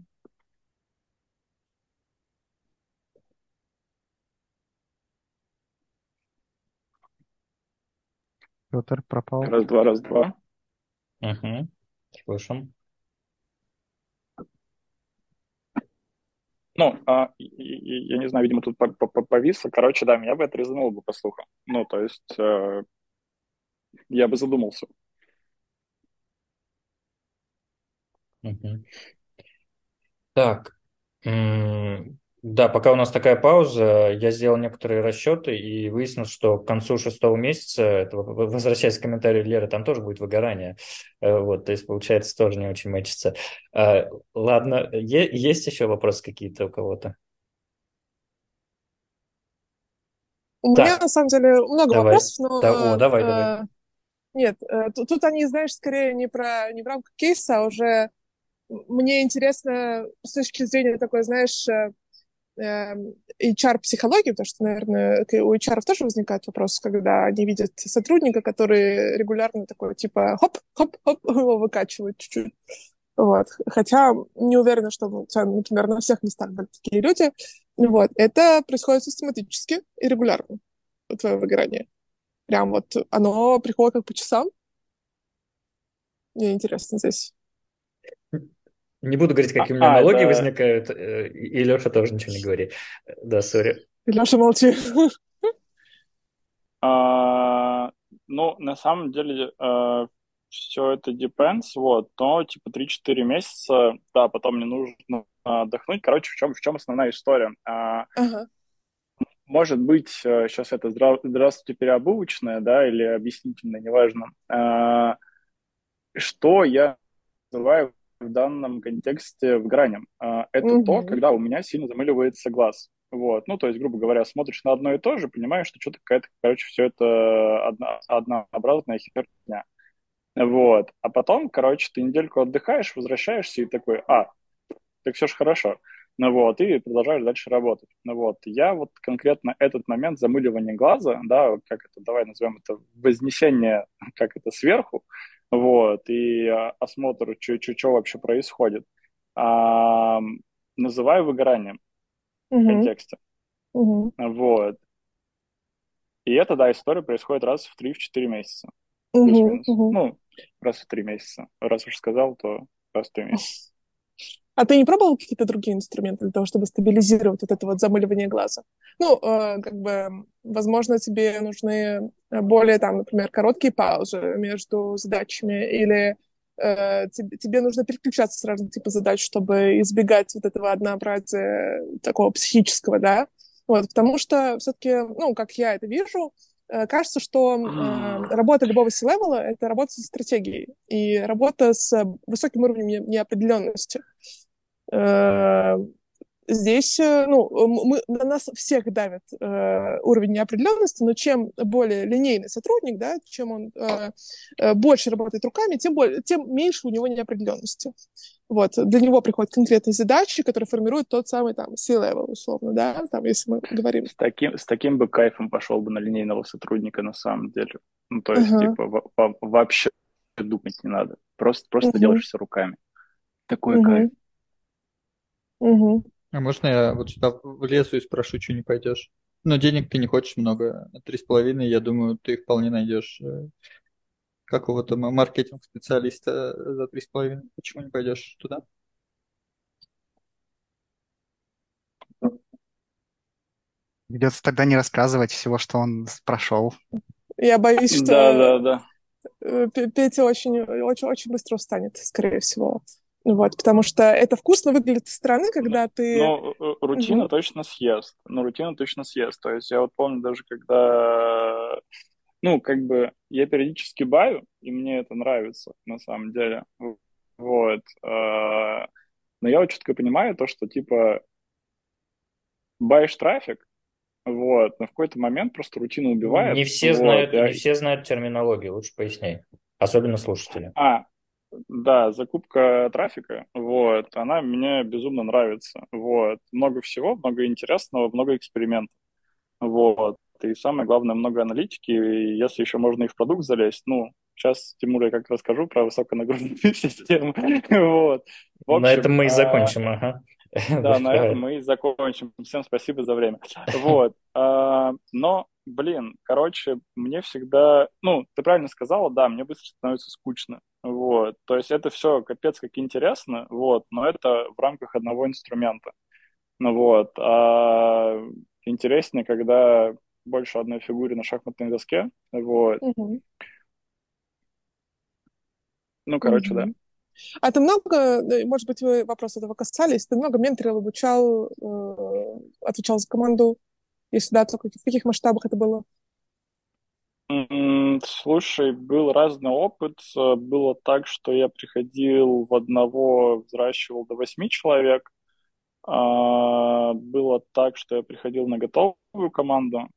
Петр пропал. Раз, два, раз, два. Мгм. Слышим. Ну, а, я не знаю, видимо, тут по- по- по- повисло. Короче, да, меня бы это резануло бы по слухам. Ну, то есть, э, я бы задумался. Мгм. Так, м, да, пока у нас такая пауза, я сделал некоторые расчеты и выяснил, что к концу шестого месяца, это возвращаясь к комментарию Леры, там тоже будет выгорание. Э, Вот, то есть, получается, тоже не очень мэчится. А, Ладно, есть еще вопросы какие-то у кого-то? У Так. меня, на самом деле, много Давай. вопросов, но... Да, о, давай, э, давай. Нет, э, тут, тут они, знаешь, скорее не про не в рамках кейса, а уже мне интересно с точки зрения такой, знаешь, э, HR-психологии, потому что, наверное, у HR тоже возникает вопрос, когда они видят сотрудника, который регулярно такой, типа, хоп-хоп-хоп, его выкачивают чуть-чуть. Вот. Хотя не уверена, что, ну, например, на всех местах были такие люди. Вот. Это происходит систематически и регулярно, твое выгорание. Прям вот оно приходит как по часам. Мне интересно здесь. Не буду говорить, какие у меня А, аналогии это- возникают, э, и Леша тоже ничего не говори. Да, сори. Леша, молчи. А, ну, на самом деле, все это depends, вот, но типа 3-4 месяца, да, потом мне нужно а, отдохнуть. Короче, в чем, в чем основная история? А, Ага. может быть, сейчас это здра- здравствуйте переобувочное, да, или объяснительное, неважно. А, что я называю в данном контексте выгоранием? А, это то, Мгм. когда у меня сильно замыливается глаз. Вот, ну, то есть, грубо говоря, смотришь на одно и то же, понимаешь, что что-то какая-то, короче, все это одно, однообразная херня. Вот, а потом, короче, ты недельку отдыхаешь, возвращаешься и такой, а, так все же хорошо. Ну вот, и продолжаешь дальше работать. Ну вот, я вот конкретно этот момент замыливания глаза, да, как это, давай назовем это вознесение, как это, сверху, вот, и а, осмотр, что вообще происходит, а, называю выгоранием в Мгм. контексте. Мгм. Вот. И это, да, история происходит раз в 3-4 месяца. Плюс-минус. Мгм. Ну, раз в 3 месяца. Раз уж сказал, то раз в 3 месяца. А ты не пробовал какие-то другие инструменты для того, чтобы стабилизировать вот это вот замыливание глаза? Ну, э, как бы, возможно, тебе нужны более, там, например, короткие паузы между задачами, или э, тебе, тебе нужно переключаться с разных типов задач, чтобы избегать вот этого однообразия такого психического, да? Вот, потому что все-таки, ну, как я это вижу, э, кажется, что э, работа любого C-левела — это работа со стратегией и работа с высоким уровнем не- неопределенности. Э, Здесь, э, ну, м- мы, на нас всех давит э, уровень неопределенности, но чем более линейный сотрудник, да, чем он э, э, больше работает руками, тем, более, тем меньше у него неопределенности. Вот. Для него приходят конкретные задачи, которые формируют тот самый там C-level, условно, да, там, если мы говорим. С таким, с таким бы кайфом пошел бы на линейного сотрудника на самом деле. Ну, то есть, Ага. типа, во- во- вообще думать не надо. Просто, просто Мгм. делаешь все руками. Такой Мгм. кайф. Мгм. А можно я вот сюда влезу и спрошу, что не пойдешь? Но денег ты не хочешь много. Три с половиной, я думаю, ты вполне найдешь э, какого-то маркетинг-специалиста за три с половиной. Почему не пойдешь туда? Придется тогда не рассказывать всего, что он прошел. Я боюсь, что Да, да, да. э, Петя очень, очень, очень быстро устанет, скорее всего. Вот, потому что это вкусно выглядит со стороны, когда ты... Ну, э, рутина Мгм. точно съест. Ну, рутина точно съест. То есть я вот помню даже, когда... Ну, как бы я периодически баю, и мне это нравится на самом деле. Вот. А, Но я вот четко понимаю то, что, типа, баешь трафик, вот, но в какой-то момент просто рутина убивает. Не все вот, знают, я- не все знают терминологию, лучше поясняй. Особенно слушатели. А, да, закупка трафика, вот, она мне безумно нравится, вот, много всего, много интересного, много экспериментов, вот, и самое главное, много аналитики, и если еще можно и в продукт залезть, ну, сейчас, Тимур, я как расскажу про высоконагруженную систему, вот. На этом мы и а, закончим, ага. Да, на этом мы и закончим. Всем спасибо за время. Вот. А, Но, блин, короче, мне всегда... Ну, ты правильно сказала, да, мне быстро становится скучно. Вот. То есть это все капец как интересно, вот, но это в рамках одного инструмента. Ну вот. А интереснее, когда больше одной фигуре на шахматной доске. Вот. Мгм. Ну, короче, да. Мгм. А ты много, да, может быть, вы вопрос этого касались, ты много менторил, обучал, э, отвечал за команду? Если да, то в каких масштабах это было? Слушай, был разный опыт. Было так, что я приходил в одного, взращивал до восьми человек. А, Было так, что я приходил на готовую команду.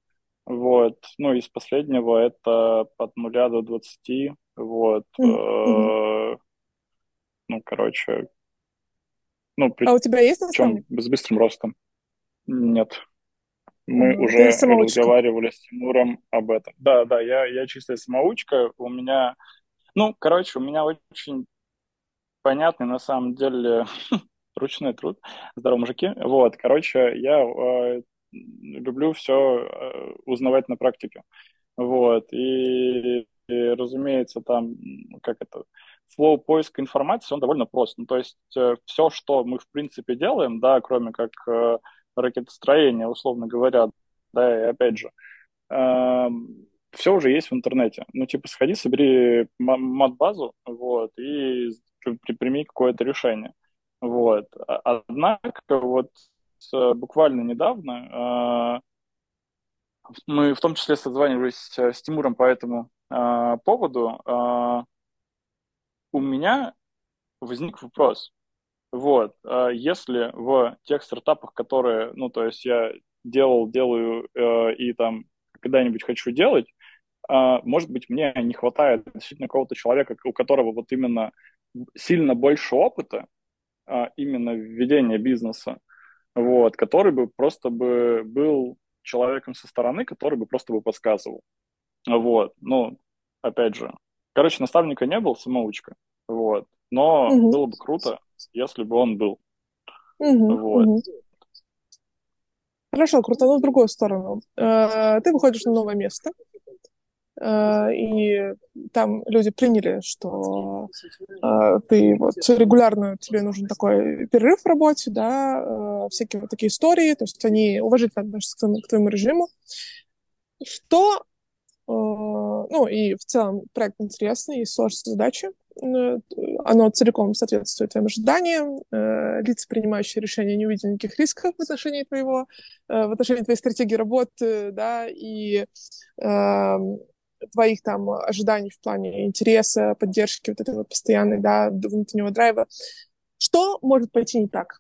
Вот. Ну, из последнего это от нуля до двадцати. Вот. Э, Ну, короче, ну, А у тебя есть наставник? с быстрым ростом. Нет. Мы уже самоучка. разговаривали с Тимуром об этом. Да, да, я, я чистая самоучка. У меня, ну, короче, у меня очень понятный на самом деле ручной труд. Здорово, мужики. Вот, короче, я э, люблю все узнавать на практике. Вот, и, и, разумеется, там, как это, флоу поиска информации, он довольно прост. Ну, то есть все, что мы, в принципе, делаем, да, кроме как э, ракетостроения, условно говоря, да, и опять же, все уже есть в интернете. Ну, типа, сходи, собери мат-базу, вот, и при- прими какое-то решение. Вот. А- Однако, вот э, буквально недавно э, мы в том числе созванивались э, с Тимуром по этому э, поводу. э, У меня возник вопрос. Вот, э, если в тех стартапах, которые, ну, то есть я делал, делаю э, и там когда-нибудь хочу делать, а, может быть, мне не хватает действительно какого-то человека, у которого вот именно сильно больше опыта, а, именно введения бизнеса, вот, который бы просто бы был человеком со стороны, который бы просто бы подсказывал. Вот, ну, опять же, короче, наставника не был, самоучка, вот, но Мгм. было бы круто, если бы он был, Мгм, вот. мгм. Хорошо, крутану в другую сторону. Э, Ты выходишь на новое место, э, и там люди приняли, что э, ты вот регулярно тебе нужен такой перерыв в работе, да, всякие вот такие истории, то есть они уважительно относятся к твоему, к твоему режиму. Что, ну и в целом проект интересный, есть сложные задачи, оно целиком соответствует твоим ожиданиям, э, лица, принимающие решения, не увидели никаких рисков в отношении твоего, э, в отношении твоей стратегии работы, да, и э, твоих там ожиданий в плане интереса, поддержки вот этой вот постоянной, да, внутреннего драйва. Что может пойти не так?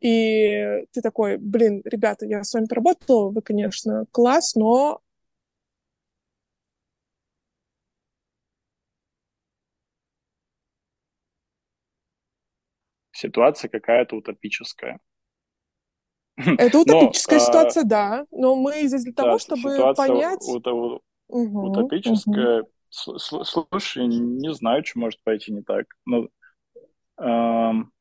И ты такой, блин, ребята, я с вами поработал, вы, конечно, класс, но Ситуация какая-то утопическая. это Но, утопическая а, ситуация, да, но мы здесь для того, да, чтобы ситуация понять... у- у- Мгм, мгм. утопическая. Сл- Слушай, не знаю, что может пойти не так. Ну, эм,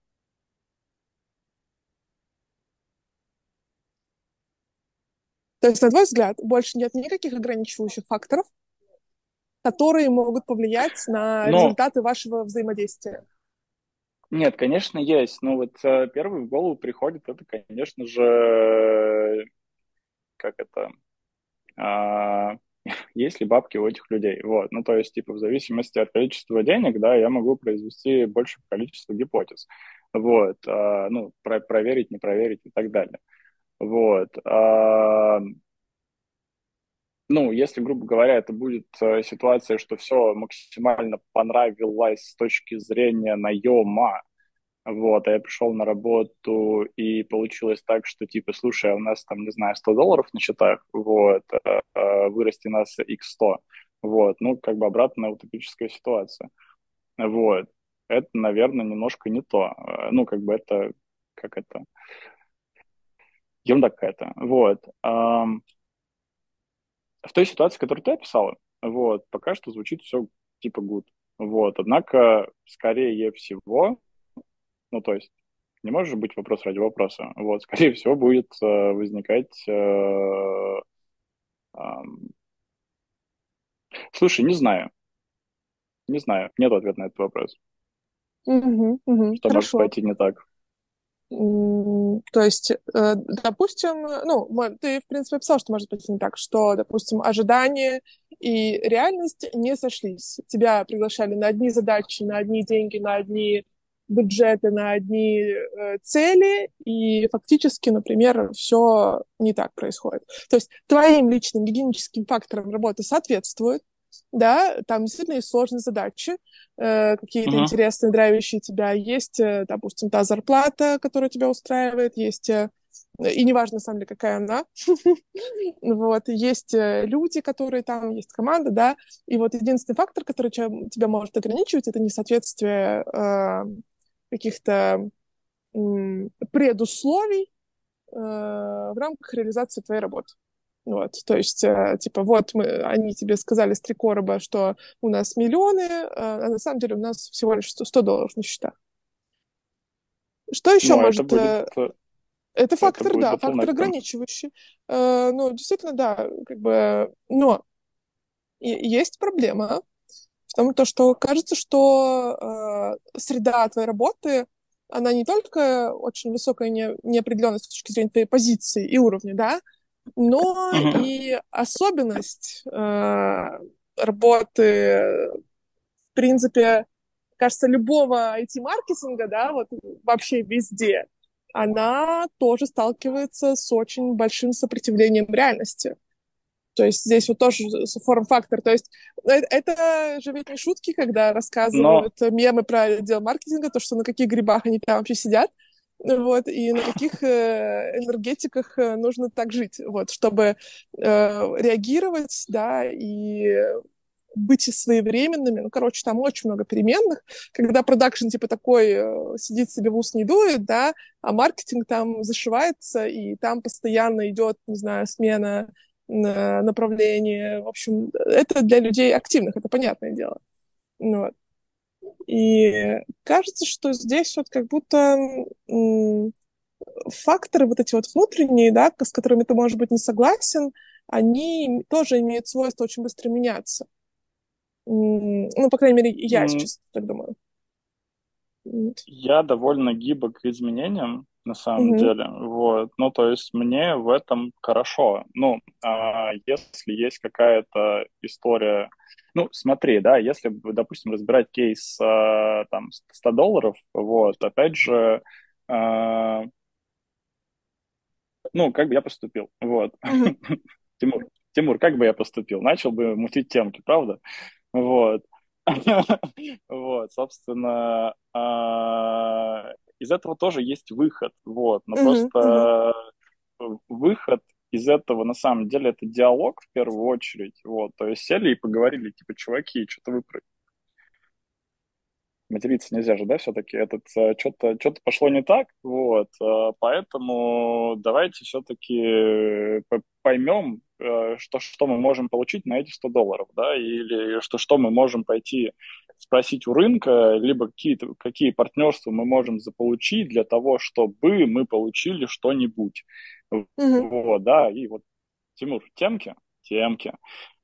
То есть, на твой взгляд, больше нет никаких ограничивающих факторов, которые могут повлиять на Но... результаты вашего взаимодействия? Нет, конечно, есть. Но вот э, первый в голову приходит, это, конечно же, как это, а, есть ли бабки у этих людей. Вот. Ну, то есть, типа, в зависимости от количества денег, да, я могу произвести большее количество гипотез. Вот. А, ну, про проверить, не проверить и так далее. Вот. А, ну, если, грубо говоря, это будет э, ситуация, что все максимально понравилось с точки зрения наема, вот, а я пришел на работу, и получилось так, что, типа, слушай, а у нас там, не знаю, 100 долларов на счетах, вот, э, э, вырасти нас x100, вот, ну, как бы обратная утопическая ситуация, вот, это, наверное, немножко не то, ну, как бы это, как это, ерунда какая-то, вот, в той ситуации, которую ты описала, вот, пока что звучит все типа good. Вот, однако, скорее всего, ну, то есть, не может быть вопрос ради вопроса. Вот, скорее всего, будет э, возникать... Э, э, слушай, не знаю. Не знаю. Нет ответа на этот вопрос. Угу, угу, Что хорошо. может пойти не так? То есть, э, допустим, ну, ты, в принципе, описал, что может быть не так, что, допустим, ожидания и реальность не сошлись. Тебя приглашали на одни задачи, на одни деньги, на одни бюджеты, на одни э, цели, и фактически, например, все не так происходит. То есть твоим личным гигиеническим факторам работы соответствует, да, там действительно есть сложные задачи, э, какие-то uh-huh. интересные, драйвящие тебя. Есть, э, допустим, та зарплата, которая тебя устраивает, есть, э, и неважно, на самом деле, какая она, вот, есть э, люди, которые там, есть команда, да, и вот единственный фактор, который тебя, тебя может ограничивать, это несоответствие э, каких-то э, предусловий э, в рамках реализации твоей работы. Вот, то есть, э, типа, вот мы, они тебе сказали с три короба, что у нас миллионы, э, а на самом деле у нас всего лишь 100, 100 долларов на счетах. Что еще Но может... Это, будет, это фактор, это да, фактор ограничивающий. Э, ну, действительно, да, как бы... Но есть проблема в том, то, что кажется, что э, среда твоей работы, она не только очень высокая не, неопределенность с точки зрения твоей позиции и уровня, да, но и особенность э, работы, в принципе, кажется, любого IT-маркетинга, да, вот вообще везде, она тоже сталкивается с очень большим сопротивлением реальности. То есть здесь вот тоже форм-фактор. То есть э, это же ведь не шутки, когда рассказывают Но... мемы про отдел маркетинга, то, что на каких грибах они там вообще сидят вот, и на каких э, энергетиках э, нужно так жить, вот, чтобы э, реагировать, да, и быть своевременными. Ну, короче, там очень много переменных. Когда продакшн типа такой сидит себе в ус не дует, да, а маркетинг там зашивается, и там постоянно идет, не знаю, смена направления. В общем, это для людей активных, это понятное дело. Ну, вот. И кажется, что здесь вот как будто факторы вот эти вот внутренние, да, с которыми ты, может быть, не согласен, они тоже имеют свойство очень быстро меняться. Ну, по крайней мере, я mm. сейчас так думаю. Я довольно гибок к изменениям, на самом mm-hmm. деле. Вот. Ну, то есть мне в этом хорошо. Ну, а, если есть какая-то история ну, смотри, да, если, допустим, разбирать кейс э, там 100 долларов, вот, опять же, э, ну, как бы я поступил, вот. Тимур, Тимур, как бы я поступил? Начал бы мутить темки, правда? Вот. Вот, собственно, а, из этого тоже есть выход, вот, но просто выход из этого, на самом деле, это диалог в первую очередь. Вот, то есть сели и поговорили, типа, чуваки, что-то вы материться нельзя же, да, все-таки этот э, что-то что пошло не так, вот, э, поэтому давайте все-таки поймем, э, что, что мы можем получить на эти 100 долларов, да, или что, что мы можем пойти спросить у рынка, либо какие, какие партнерства мы можем заполучить для того, чтобы мы получили что-нибудь. Mm-hmm. Вот, да, и вот Тимур, темки? Темки.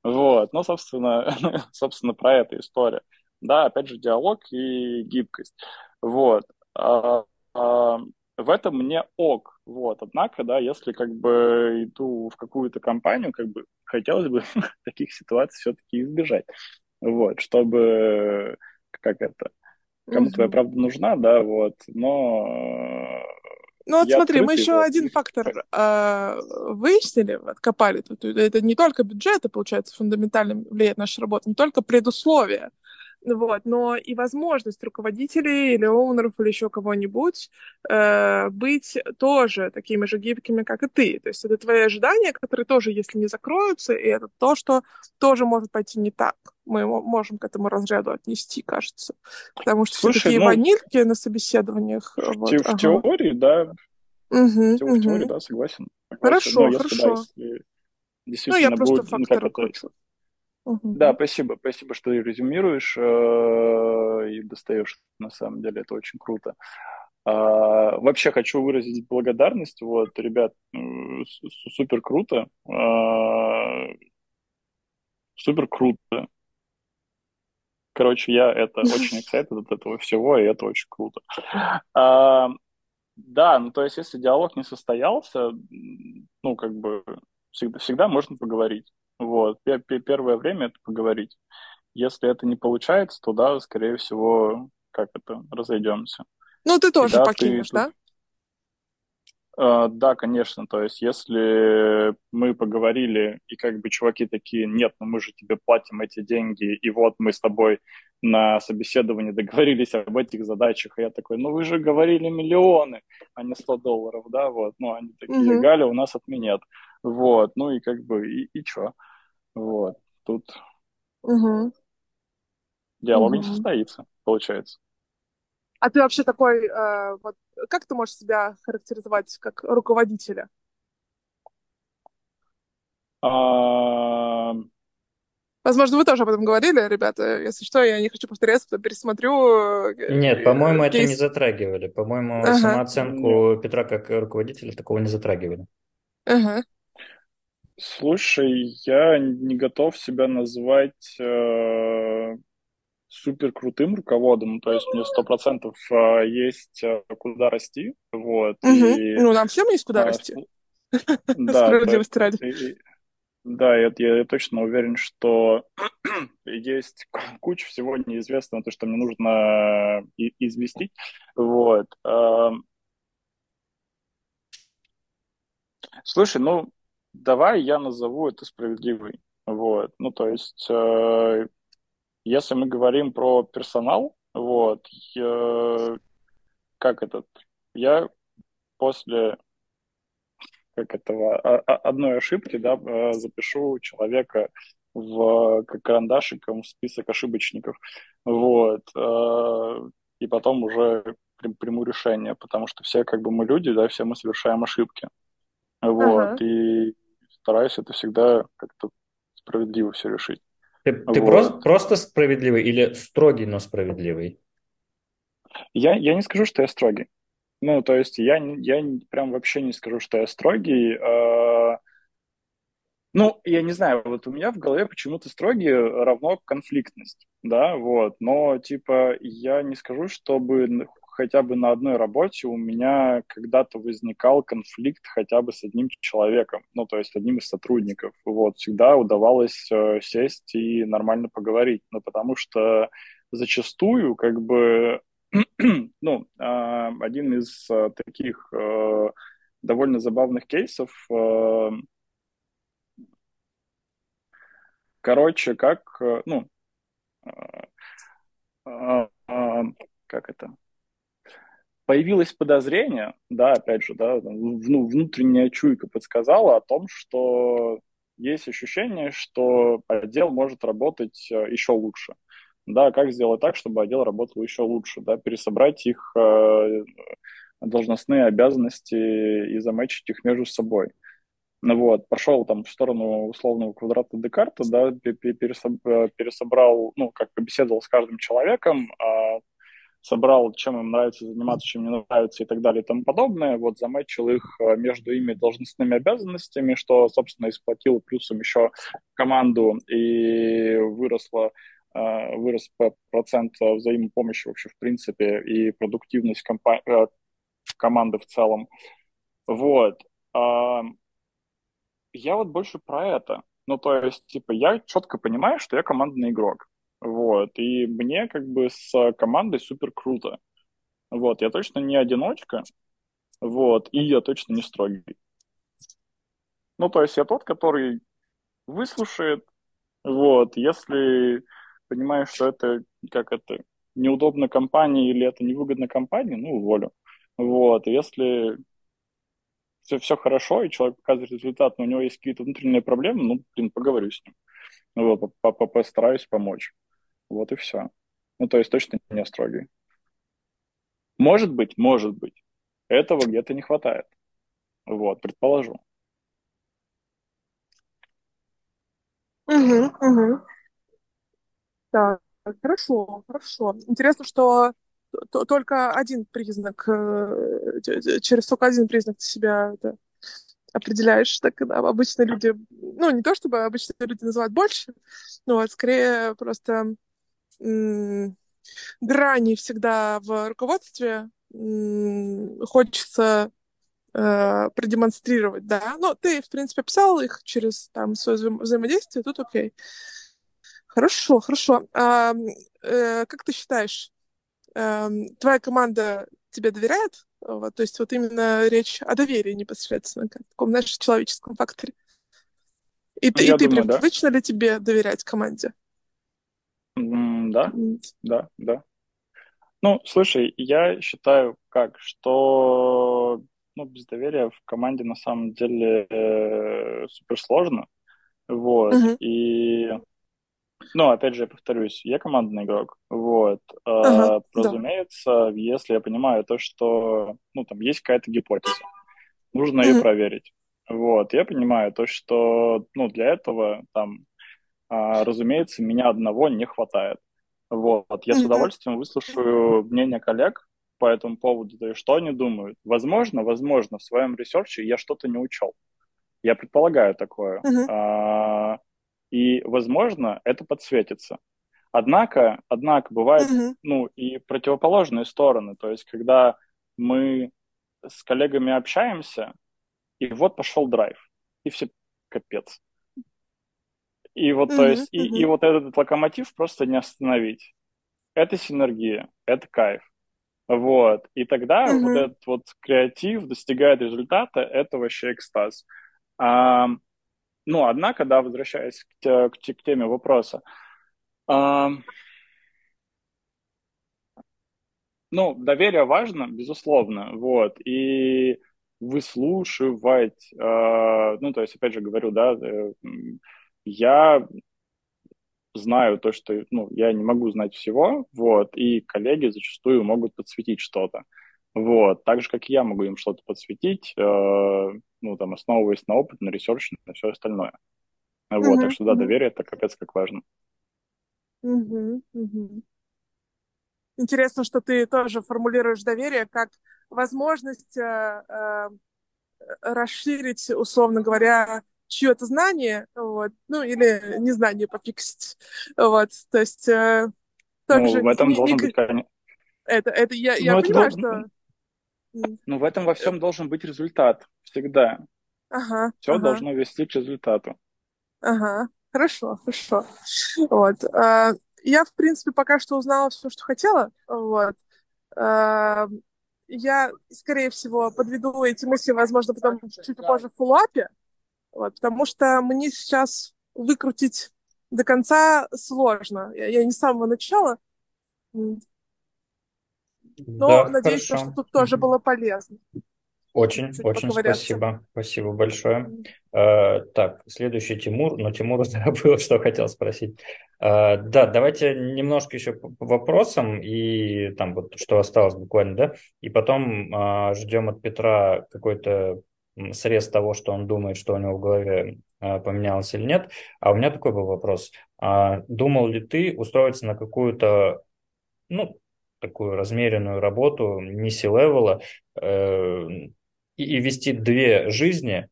Вот, ну, собственно, собственно, про эту историю. Да, опять же, диалог и гибкость. Вот. А, а, в этом мне ок. Вот. Однако, да, если как бы иду в какую-то компанию, как бы хотелось бы таких ситуаций все-таки избежать. Вот, чтобы, как это, кому твоя правда нужна, да, вот, но ну вот смотри, мы еще один фактор э, выяснили, откопали. Тут, это не только бюджет, это, получается, фундаментально влияет наша работа, не только предусловия, вот, но и возможность руководителей или оунеров или еще кого-нибудь э, быть тоже такими же гибкими, как и ты. То есть это твои ожидания, которые тоже, если не закроются, и это то, что тоже может пойти не так. Мы можем к этому разряду отнести, кажется. Потому что Слушай, все такие ну, ванильки на собеседованиях. В, вот, те, ага. в теории, да. Угу, в, угу. теории, да, согласен. Хорошо, Но хорошо. Если, действительно ну, я просто будет, факторы ну, Угу. Да, спасибо, спасибо, что ты резюмируешь э, и достаешь. На самом деле это очень круто. А, вообще хочу выразить благодарность. Вот, ребят, супер круто. А, супер круто. Короче, я это очень excited от этого всего, и это очень круто. А, да, ну то есть, если диалог не состоялся, ну, как бы всегда, всегда можно поговорить. Вот. Первое время это поговорить. Если это не получается, то да, скорее всего, как это, разойдемся. Ну, ты тоже да, покинешь, ты, да? Uh, да, конечно. То есть, если мы поговорили, и как бы чуваки такие, нет, ну мы же тебе платим эти деньги, и вот мы с тобой на собеседовании договорились об этих задачах, и я такой, ну вы же говорили миллионы, а не 100 долларов, да, вот. Ну, они такие, uh-huh. Галя, у нас отменят. Вот, ну и как бы, и, и чё? Вот, тут угу. диалог угу. не состоится, получается. А ты вообще такой, э, вот, как ты можешь себя характеризовать как руководителя? А... Возможно, вы тоже об этом говорили, ребята. Если что, я не хочу повторяться, то пересмотрю. Э, Нет, по-моему, кейс. это не затрагивали. По-моему, ага. самооценку Нет. Петра как руководителя такого не затрагивали. Ага. Слушай, я не готов себя назвать э, супер крутым руководом, то есть мне сто процентов э, есть э, куда расти, вот. Угу. И, ну, нам всем есть куда а, расти. Да, Справедливости ради. Да, я, я, я точно уверен, что есть куча всего неизвестного, то, что мне нужно известить. Вот. Эм. Слушай, ну, давай я назову это справедливой. Вот. Ну, то есть, э, если мы говорим про персонал, вот, я, как этот, я после как этого, одной ошибки, да, э, запишу человека в как карандашиком в список ошибочников, вот, э, и потом уже приму решение, потому что все как бы мы люди, да, все мы совершаем ошибки, вот, ага. и стараюсь это всегда как-то справедливо все решить. Ты, ты вот. просто, просто справедливый или строгий, но справедливый? Я, я не скажу, что я строгий. Ну, то есть я, я прям вообще не скажу, что я строгий. Э, ну, я не знаю, вот у меня в голове почему-то строгий равно конфликтность, да, вот. Но, типа, я не скажу, чтобы хотя бы на одной работе у меня когда-то возникал конфликт хотя бы с одним человеком, ну, то есть одним из сотрудников. Вот, всегда удавалось э, сесть и нормально поговорить, ну, потому что зачастую, как бы, ну, э, один из э, таких э, довольно забавных кейсов, короче, как, ну, как это, появилось подозрение, да, опять же, да, ну, внутренняя чуйка подсказала о том, что есть ощущение, что отдел может работать э, еще лучше. Да, как сделать так, чтобы отдел работал еще лучше, да, пересобрать их э, должностные обязанности и замечить их между собой. Ну вот, пошел там в сторону условного квадрата Декарта, да, пересобрал, ну, как побеседовал с каждым человеком, а собрал, чем им нравится заниматься, чем не нравится и так далее и тому подобное, вот заметчил их э, между ими должностными обязанностями, что, собственно, исплатил плюсом еще команду и выросло э, вырос процент взаимопомощи вообще в принципе и продуктивность компа- э, команды в целом. Вот. А, я вот больше про это. Ну, то есть, типа, я четко понимаю, что я командный игрок. Вот. И мне как бы с командой супер круто. Вот. Я точно не одиночка. Вот. И я точно не строгий. Ну, то есть я тот, который выслушает. Вот. Если понимаешь, что это как это неудобно компании или это невыгодно компании, ну, уволю. Вот. Если все, все хорошо, и человек показывает результат, но у него есть какие-то внутренние проблемы, ну, блин, поговорю с ним. Вот, постараюсь помочь. Вот и все. Ну, то есть точно не строгий. Может быть, может быть. Этого где-то не хватает. Вот, предположу. Угу, угу. Так, хорошо, хорошо. Интересно, что только один признак, э, через только один признак ты себя это, определяешь. Так обычно люди, ну, не то чтобы обычно люди называют больше, но вот скорее просто грани всегда в руководстве хочется э, продемонстрировать, да. Ну, ты, в принципе, писал их через там свое вза взаимодействие, тут окей. Хорошо, хорошо. А, э, как ты считаешь, э, твоя команда тебе доверяет? Вот, то есть вот именно речь о доверии непосредственно, как таком, знаешь, человеческом факторе. И, ты, и ты думаю, привычно да. ли тебе доверять команде? Да, да, да. Ну, слушай, я считаю как, что ну, без доверия в команде на самом деле э, супер сложно. Вот. Uh-huh. И ну, опять же, я повторюсь, я командный игрок. Вот. Ага, э, разумеется, да. если я понимаю то, что ну, там есть какая-то гипотеза, нужно uh-huh. ее проверить. Вот. Я понимаю то, что ну, для этого там, э, разумеется, меня одного не хватает. Вот. Я с удовольствием выслушаю мнение коллег по этому поводу, то есть что они думают. Возможно, возможно, в своем ресерче я что-то не учел. Я предполагаю такое. Uh-huh. Uh, и, возможно, это подсветится. Однако, однако бывают, mm-hmm. ну, и противоположные стороны. То есть, когда мы с коллегами общаемся, и вот пошел драйв, и все капец. И вот, mm-hmm. то есть, и, mm-hmm. и вот этот локомотив просто не остановить. Это синергия, это кайф. Вот. И тогда mm-hmm. вот этот вот креатив достигает результата, это вообще экстаз. А, ну, однако, да, возвращаясь к, к, к теме вопроса, э, ну, доверие важно, безусловно, вот, и выслушивать, э, ну, то есть, опять же говорю, да, э, я знаю то, что, ну, я не могу знать всего, вот, и коллеги зачастую могут подсветить что-то, вот, так же, как и я могу им что-то подсветить, э, ну, там, основываясь на опыт, на ресерч, на все остальное. Вот, uh-huh, так что, да, uh-huh. доверие это капец как важно. Uh-huh, uh-huh. Интересно, что ты тоже формулируешь доверие как возможность э, э, расширить, условно говоря, чье-то знание, вот, ну, или незнание пофиксить, вот, то есть... Э, также ну, в этом не, должен не... быть, конечно. Это, это я, я ну, понимаю, это, что... Ну, в этом во всем должен быть результат всегда. Ага. Все ага. должно вести к результату. Ага. Хорошо, хорошо. Вот. А, я, в принципе, пока что узнала все, что хотела. Вот. А, я, скорее всего, подведу эти мысли, возможно, потом чуть позже в фуллапе. Вот, потому что мне сейчас выкрутить до конца сложно. Я, я не с самого начала. Но да, надеюсь, что тут тоже было полезно. Очень, Чуть очень спасибо. Спасибо большое. Uh, так, следующий Тимур, но Тимур забыл, что хотел спросить. Uh, да, давайте немножко еще по вопросам и там вот что осталось буквально, да, и потом uh, ждем от Петра какой-то срез того, что он думает, что у него в голове поменялось или нет. А у меня такой был вопрос. Думал ли ты устроиться на какую-то, ну, такую размеренную работу, не левела э, и, и вести две жизни, а,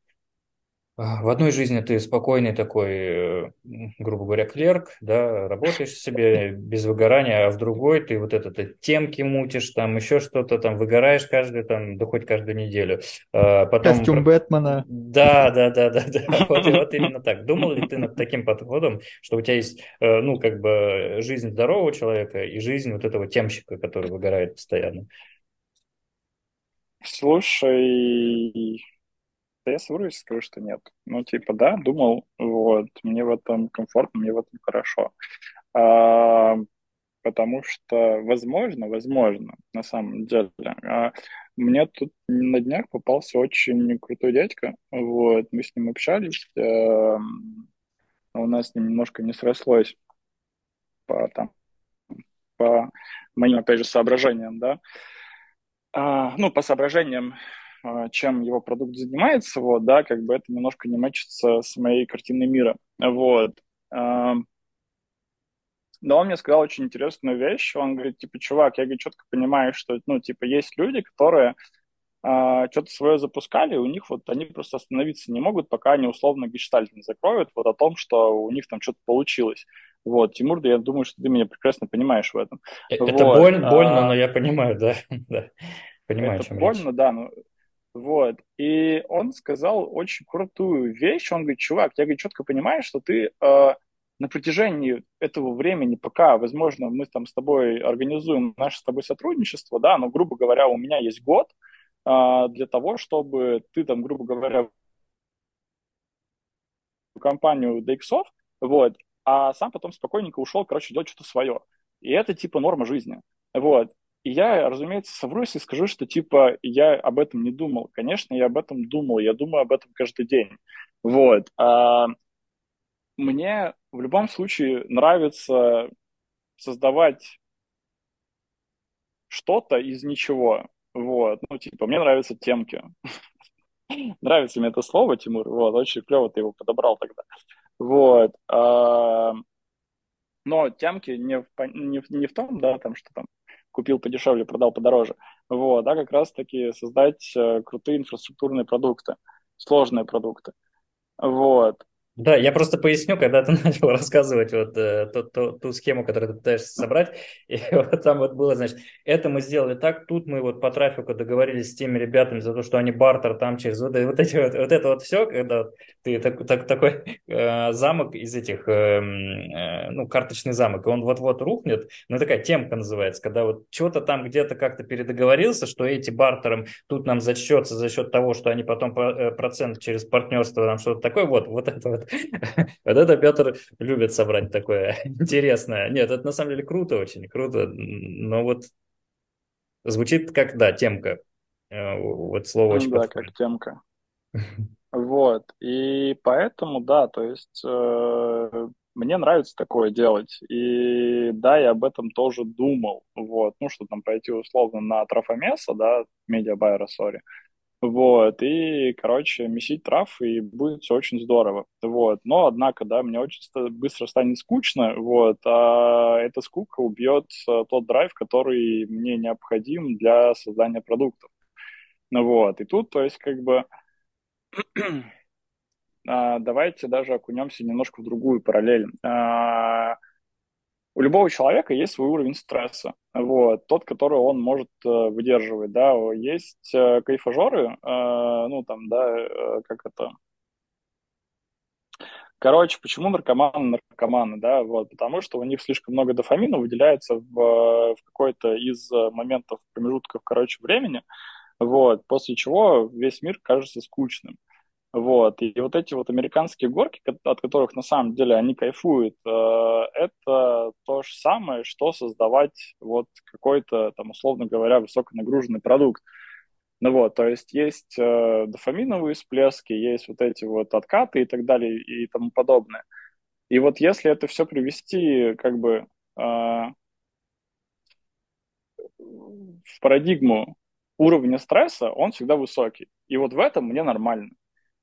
в одной жизни ты спокойный такой, э, грубо говоря, клерк, да, работаешь себе без выгорания, а в другой ты вот это ты темки мутишь, там еще что-то, там выгораешь каждую, там, да хоть каждую неделю. А потом... Костюм Бэтмена. Да, да, да, да, да. Вот, вот именно так. Думал ли ты над таким подходом, что у тебя есть, э, ну, как бы жизнь здорового человека и жизнь вот этого темщика, который выгорает постоянно? Слушай, я совру, если скажу, что нет. Ну, типа, да, думал, вот, мне в этом комфортно, мне в этом хорошо. А, потому что, возможно, возможно, на самом деле, а, мне тут на днях попался очень крутой дядька, вот, мы с ним общались, а, у нас немножко не срослось по, там, по моим, опять же, соображениям, да, а, ну, по соображениям чем его продукт занимается, вот, да, как бы это немножко не мачится с моей картиной мира, вот. Но он мне сказал очень интересную вещь, он говорит, типа, чувак, я, говорит, четко понимаю, что, ну, типа, есть люди, которые а, что-то свое запускали, у них вот они просто остановиться не могут, пока они условно гештальт не закроют вот о том, что у них там что-то получилось. Вот, Тимур, да я думаю, что ты меня прекрасно понимаешь в этом. Это вот. больно, больно, а... но я понимаю, да, да. Понимаю, это больно, речь. да, но вот. И он сказал очень крутую вещь. Он говорит, чувак, я говорит, четко понимаю, что ты э, на протяжении этого времени, пока, возможно, мы там с тобой организуем наше с тобой сотрудничество, да, но, грубо говоря, у меня есть год э, для того, чтобы ты там, грубо говоря, в компанию DXOF, вот, а сам потом спокойненько ушел, короче, делать что-то свое. И это типа норма жизни. Вот. И я, разумеется, соврусь и скажу, что типа я об этом не думал. Конечно, я об этом думал, я думаю об этом каждый день. Вот. А мне в любом случае нравится создавать что-то из ничего. Вот. Ну, типа, мне нравятся темки. Нравится мне это слово, Тимур. Вот, очень клево ты его подобрал тогда. Вот. А, но темки не в, не, не в том, да, там, что там купил подешевле, продал подороже. Вот, да, как раз-таки создать э, крутые инфраструктурные продукты, сложные продукты. Вот. Да, я просто поясню, когда ты начал рассказывать вот э, ту, ту, ту схему, которую ты пытаешься собрать, и вот там вот было, значит, это мы сделали так, тут мы вот по трафику договорились с теми ребятами за то, что они бартер там через вот, вот эти вот, вот это вот все, когда ты так, так, такой э, замок из этих, э, э, ну, карточный замок, и он вот-вот рухнет, ну, такая темка называется, когда вот что-то там где-то как-то передоговорился, что эти бартером тут нам зачтется за счет того, что они потом э, процент через партнерство, там что-то такое, вот, вот это вот Вот это Петр любит собрать такое интересное. Нет, это на самом деле круто, очень круто. Но вот звучит как, да, темка. Э, вот слово очень Да, как темка. Вот. И поэтому, да, то есть э, мне нравится такое делать. И да, я об этом тоже думал. Вот. Ну, что там пойти условно на трафомеса, да, медиабайера, сори. Вот, и, короче, месить трав, и будет все очень здорово. Вот, но, однако, да, мне очень быстро станет скучно, вот, а эта скука убьет э, тот драйв, который мне необходим для создания продуктов. Ну вот, и тут, то есть, как бы, а, давайте даже окунемся немножко в другую параллель. У любого человека есть свой уровень стресса, вот, тот, который он может э, выдерживать, да, есть э, кайфажоры, э, ну, там, да, э, как это, Короче, почему наркоманы наркоманы, да, вот, потому что у них слишком много дофамина выделяется в, в какой-то из моментов, промежутков, короче, времени, вот, после чего весь мир кажется скучным. Вот. И вот эти вот американские горки, от которых на самом деле они кайфуют, э, это то же самое, что создавать вот какой-то, там, условно говоря, высоконагруженный продукт. Ну вот, то есть есть э, дофаминовые всплески, есть вот эти вот откаты и так далее и тому подобное. И вот если это все привести как бы э, в парадигму уровня стресса, он всегда высокий. И вот в этом мне нормально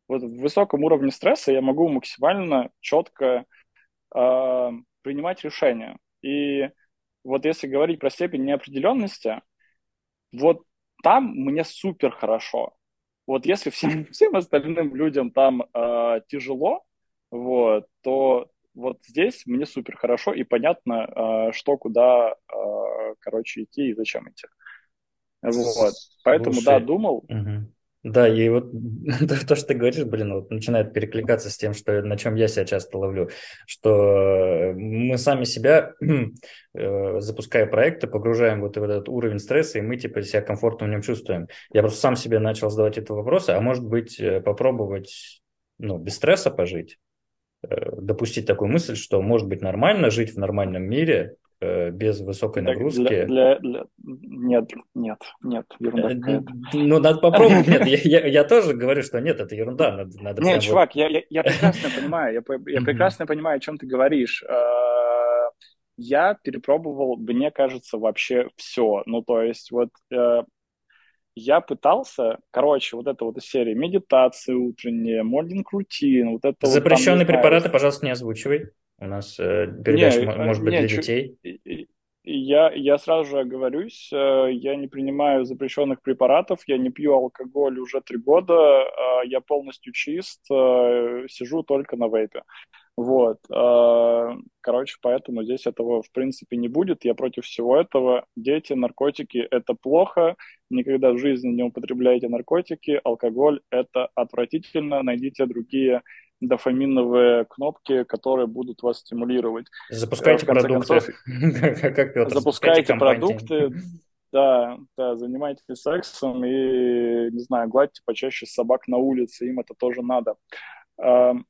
вот в высоком уровне стресса я могу максимально четко э, принимать решения. И вот если говорить про степень неопределенности, вот там мне супер хорошо. Вот если всем, всем остальным людям там э, тяжело, вот, то вот здесь мне супер хорошо и понятно, э, что, куда, э, короче, идти и зачем идти. Вот. Поэтому, Слушай, да, думал. Мгм. Да, и вот то, то, что ты говоришь, блин, вот начинает перекликаться с тем, что, на чем я себя часто ловлю, что мы сами себя, э, запуская проекты, погружаем вот в этот уровень стресса, и мы типа себя комфортно в нем чувствуем. Я просто сам себе начал задавать этот вопрос, а может быть э, попробовать ну, без стресса пожить, Э, допустить такую мысль, что может быть нормально жить в нормальном мире, э, без высокой нагрузки. Для, для, для... Нет, нет, нет, ерунда Э. Ну, надо попробовать. Нет, я, я, я тоже говорю, что нет, это ерунда. Надо, надо Нет, вот- чувак, я, я, я прекрасно понимаю, я, я прекрасно понимаю, о чем ты говоришь. Э, Я перепробовал, мне кажется, вообще все. Ну, то есть, вот э, я пытался, короче, вот это вот из серии медитации утренние, морнинг рутин, вот это вот там, Запрещенные знаю, препараты, пожалуйста, не озвучивай. У нас э, передача Не, мо- э, может быть не, для чё- детей. Я, я сразу же оговорюсь, э, я не принимаю запрещенных препаратов, я не пью алкоголь уже три года, э, я полностью чист, э, сижу только на вейпе. Вот. э, Короче, поэтому здесь этого в принципе не будет. Я против всего этого. Дети, наркотики – это плохо. Никогда в жизни не употребляйте наркотики. Алкоголь – это отвратительно. Найдите другие дофаминовые кнопки, которые будут вас стимулировать. Запускайте продукты. концов, запускайте продукты, да, да, занимайтесь сексом и, не знаю, гладьте почаще собак на улице, им это тоже надо. Эм,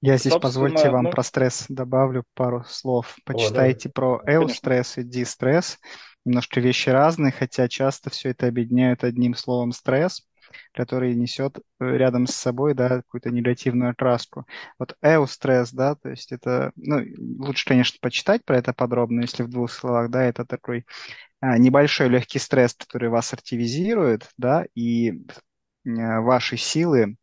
Я здесь, Собственно, позвольте вам ну- про стресс добавлю пару слов. Почитайте про Конечно. эустресс и дистресс. Немножко вещи разные, хотя часто все это объединяют одним словом стресс, который несет э, рядом с собой, да, какую-то негативную окраску. Вот эустресс, да, то есть это, ну, лучше, конечно, почитать про это подробно, если в двух словах, да, это такой а, небольшой легкий стресс, который вас активизирует, да, и э, ваши силы,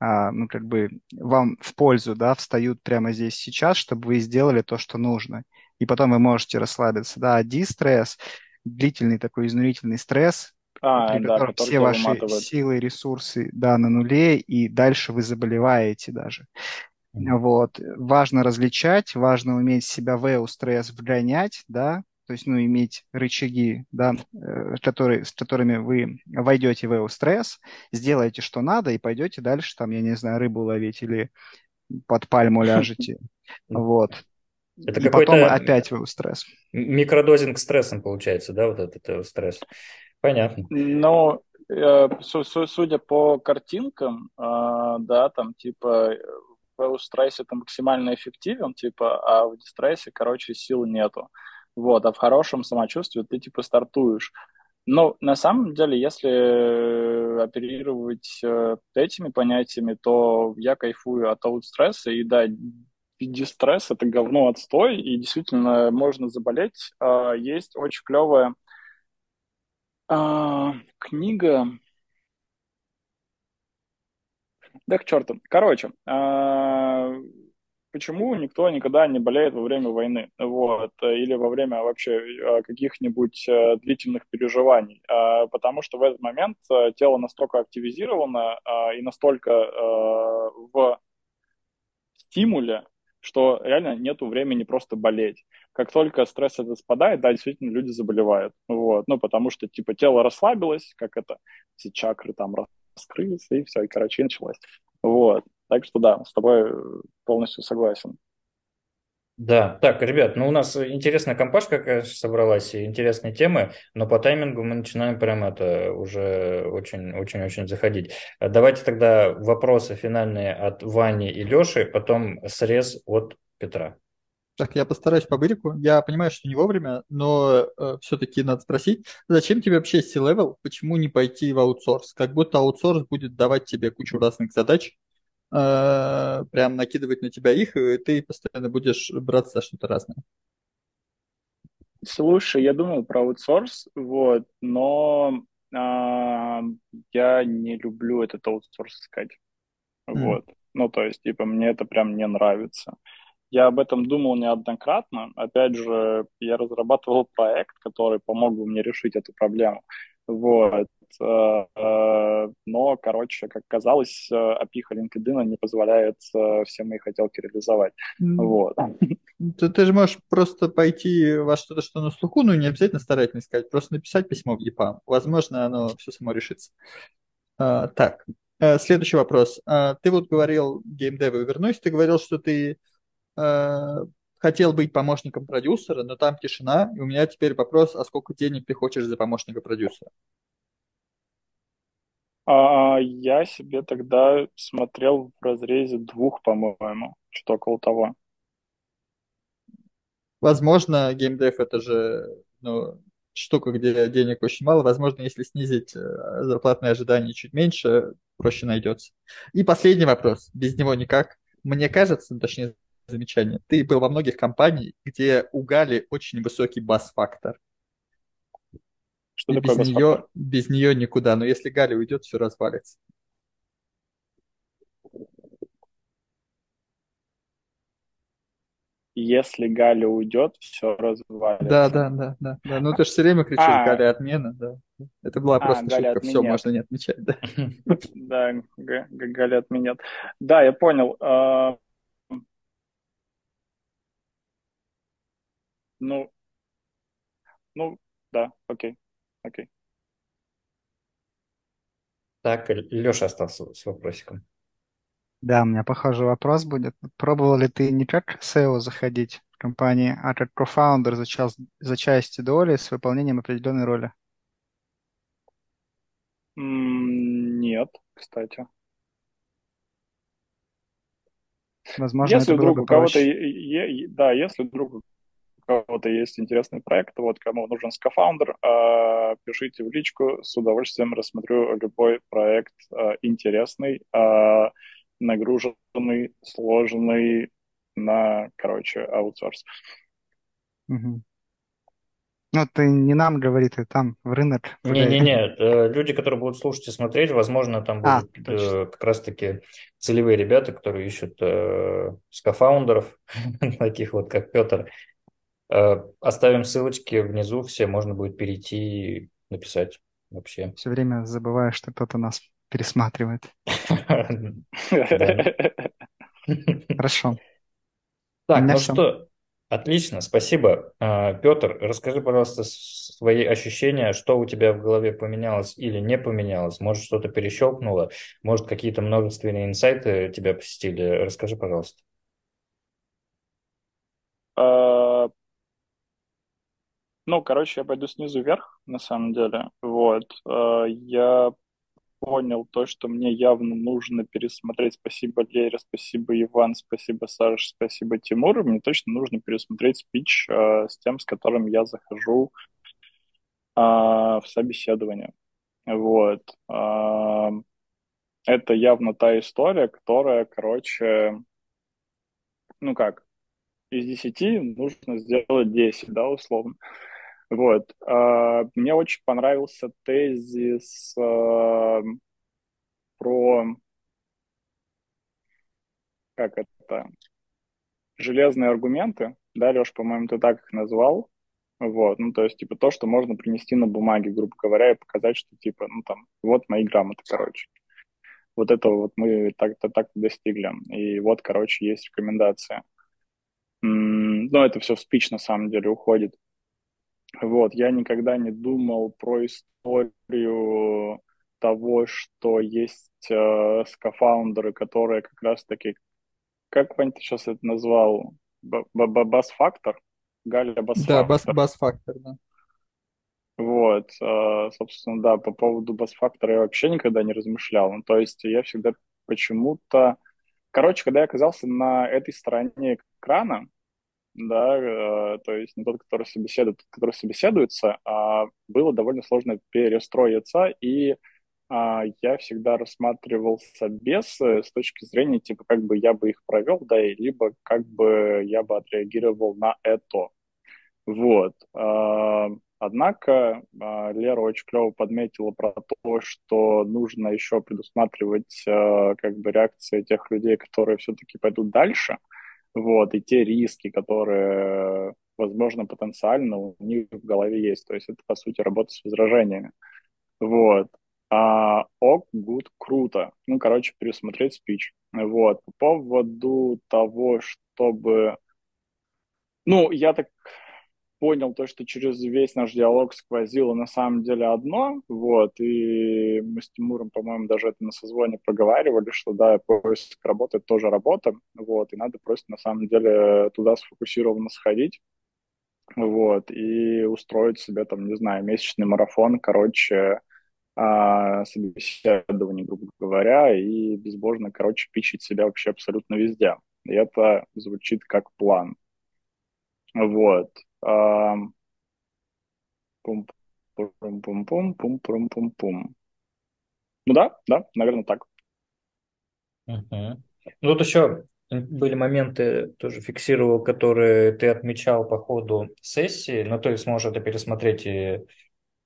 а, ну, как бы вам в пользу, да, встают прямо здесь сейчас, чтобы вы сделали то, что нужно. И потом вы можете расслабиться, да. Дистресс, длительный такой изнурительный стресс, а, при да, котором все ваши выматывает. силы, ресурсы, да, на нуле, и дальше вы заболеваете даже. Вот. Важно различать, важно уметь себя в эустресс вгонять, да, то есть, ну, иметь рычаги, да, э, которые, с которыми вы войдете в эустресс, сделаете, что надо, и пойдете дальше, там, я не знаю, рыбу ловить или под пальму ляжете. Вот. Это И потом опять в эустресс. микродозинг стрессом получается, да, вот этот стресс. Понятно. Ну, су- су- судя по картинкам, э, да, там типа в стрессе это максимально эффективен, типа, а в дистрессе, короче, сил нету. Вот, а в хорошем самочувствии ты типа стартуешь. Но на самом деле, если э, оперировать этими понятиями, то я кайфую от аутстресса, и да, дистресс это говно отстой, и действительно можно заболеть. А, Есть очень клевая а, книга. Да к черту. Короче, а, почему никто никогда не болеет во время войны, вот, или во время вообще а, каких-нибудь а, длительных переживаний? А, Потому что в этот момент тело настолько активизировано и настолько в стимуле, что реально нету времени просто болеть. Как только стресс этот спадает, да, действительно люди заболевают. Вот. Ну, потому что, типа, тело расслабилось, как это, все чакры там раскрылись, и все, и, короче, и началось. Вот. Так что, да, с тобой полностью согласен. Да, так, ребят, ну у нас интересная компашка, конечно, собралась, и интересные темы, но по таймингу мы начинаем прям это уже очень-очень-очень заходить. Давайте тогда вопросы финальные от Вани и Леши, потом срез от Петра. Так, я постараюсь по бырику. Я понимаю, что не вовремя, но э, все-таки надо спросить, зачем тебе вообще C-level? Почему не пойти в аутсорс? Как будто аутсорс будет давать тебе кучу разных задач, э, прям накидывать на тебя их, и ты постоянно будешь браться за что-то разное. Слушай, я думал про аутсорс, вот, но а, я не люблю этот аутсорс искать. М. Вот. Ну, то есть, типа, мне это прям не нравится. я об этом думал неоднократно. Опять же, я разрабатывал проект, который помог бы мне решить эту проблему. Вот. Э, э, но, короче, как казалось, опиха LinkedIn не позволяет все мои хотелки реализовать. Вот. Ты, ты же можешь просто пойти во что-то, что на слуху, ну не обязательно старательно искать, просто написать письмо в EPAM. Возможно, оно все само решится. А, так, э, следующий вопрос. А, ты вот говорил, геймдеву вернусь, ты говорил, что ты а, хотел быть помощником продюсера, но там тишина, и у меня теперь вопрос, а сколько денег ты хочешь за помощника продюсера? А, я себе тогда смотрел в разрезе двух, по-моему, что-то около того. Возможно, геймдев это же ну, штука, где денег очень мало. Возможно, если снизить э, зарплатные ожидания чуть меньше, проще найдется. И последний вопрос. Без него никак. Мне кажется, точнее, замечание. Ты был во многих компаниях, где у Гали очень высокий бас-фактор. Что И такое без нее, без нее никуда. Но если Галя уйдет, все развалится. если Галя уйдет, все развалится. Да, да, да, да, да. Ну ты же все время кричишь, а, Галя отмена, да. Это была а, просто Галя шутка, все, можно не отмечать, да. Да, Галя отменят. Да, я понял. А, ну, ну, да, окей, окей. Так, Леша остался с вопросиком. Да, у меня похожий вопрос будет. Пробовал ли ты не как SEO заходить в компании, а как кофаундер за, час, за части доли с выполнением определенной роли? Нет, кстати. Возможно, если это вдруг у кого-то, да, если вдруг у кого-то есть интересный проект, вот кому нужен скафаундер, а, пишите в личку, с удовольствием рассмотрю любой проект а, интересный. А, нагруженный, сложный на, короче, аутсорс. Угу. Ну, ты не нам говори, ты там в рынок. Не-не-не, э, люди, которые будут слушать и смотреть, возможно, там а, будут а, как раз-таки целевые ребята, которые ищут э, скафаундеров, таких вот, как Петр. Э, оставим ссылочки внизу, все можно будет перейти и написать вообще. Все время забываю, что кто-то нас пересматривает. Хорошо. Так, ну что, отлично, спасибо. А, Петр, расскажи, пожалуйста, свои ощущения, что у тебя в голове поменялось или не поменялось. Может, что-то перещелкнуло, может, какие-то множественные инсайты тебя посетили. Расскажи, пожалуйста. Ну, короче, я пойду снизу вверх, на самом деле. Вот. А, я понял то, что мне явно нужно пересмотреть. Спасибо, Лере, спасибо, Иван, спасибо, Саша, спасибо, Тимур. Мне точно нужно пересмотреть спич э, с тем, с которым я захожу э, в собеседование. Вот. Э, это явно та история, которая, короче, ну как, из 10 нужно сделать 10, да, условно. Вот. А, мне очень понравился тезис а, про как это железные аргументы, да, Леш, по-моему, ты так их назвал, вот, ну, то есть, типа, то, что можно принести на бумаге, грубо говоря, и показать, что, типа, ну, там, вот мои грамоты, короче. Вот этого вот мы так-то так достигли. И вот, короче, есть рекомендация. Но это все в спич, на самом деле, уходит. Вот, я никогда не думал про историю того, что есть э, скафаундеры, которые как раз-таки, как Вань, ты сейчас это назвал, бас-фактор? Галя бас-фактор. Да, бас-фактор, да. Вот, э, собственно, да, по поводу бас-фактора я вообще никогда не размышлял. Ну, то есть я всегда почему-то... Короче, когда я оказался на этой стороне экрана, да, э, то есть не тот, который собеседует, который собеседуется, а было довольно сложно перестроиться, и а, я всегда рассматривал собесы с точки зрения, типа, как бы я бы их провел, да, и либо как бы я бы отреагировал на это. Вот. А, однако а, Лера очень клево подметила про то, что нужно еще предусматривать как бы реакции тех людей, которые все-таки пойдут дальше – вот, и те риски, которые, возможно, потенциально у них в голове есть. То есть это, по сути, работа с возражениями. Вот. А, ок, гуд, круто. Ну, короче, пересмотреть спич. Вот. По поводу того, чтобы... Ну, я так понял то, что через весь наш диалог сквозило на самом деле одно, вот, и мы с Тимуром, по-моему, даже это на созвоне проговаривали, что да, поиск работы тоже работа, вот, и надо просто на самом деле туда сфокусированно сходить, вот, и устроить себе там, не знаю, месячный марафон, короче, а, собеседований, грубо говоря, и безбожно, короче, пичить себя вообще абсолютно везде. И это звучит как план. Вот. Пум пум пум пум пум пум пум пум Ну да, да, наверное, так. Угу. Ну, тут еще были моменты, тоже фиксировал, которые ты отмечал по ходу сессии, но ты сможешь это пересмотреть и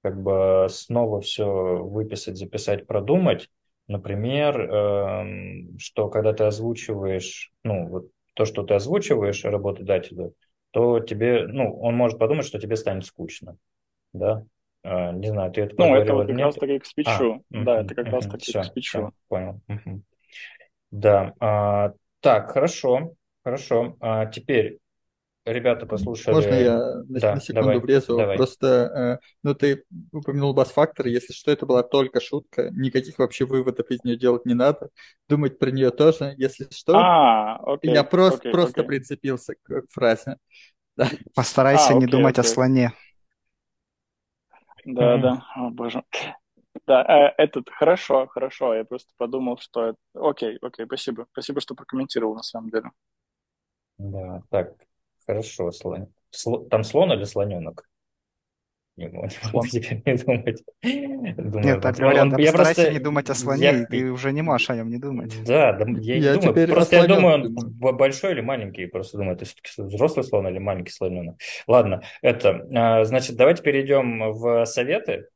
как бы снова все выписать, записать, продумать. Например, эм, что когда ты озвучиваешь, ну, вот то, что ты озвучиваешь работодателю, то тебе, ну, он может подумать, что тебе станет скучно, да? А, не знаю, ты это Ну, это вот как раз таки к спичу. А, да, угу, это как угу, раз таки все, к спичу. Все, понял. Угу. Да, а, так, хорошо, хорошо. А, теперь ребята послушали... Можно я на, да, на секунду давай, влезу? Давай. Просто, э, ну, ты упомянул бас-фактор, если что, это была только шутка, никаких вообще выводов из нее делать не надо, думать про нее тоже, если что. А, окей, я просто, окей, просто окей. прицепился к, к фразе. Да. Постарайся А, не окей, думать о окей. слоне. Да, Мгм. да, о боже. Да, э, этот, хорошо, хорошо, я просто подумал, что это... Окей, окей, спасибо, спасибо, что прокомментировал на самом деле. Да, так, хорошо, слон. Сло- Там слон или слоненок? Не могу, не могу теперь не думать. Думаю, Нет, так говорят, Он- да я просто- не думать о слоне, я- и ты уже не можешь о нем не думать. Да, да, я не Я думаю. теперь Просто я думаю, он думаю. большой или маленький. Просто думаю, это все-таки взрослый слон или маленький слоненок. Ладно, это, а, значит, давайте перейдем в советы.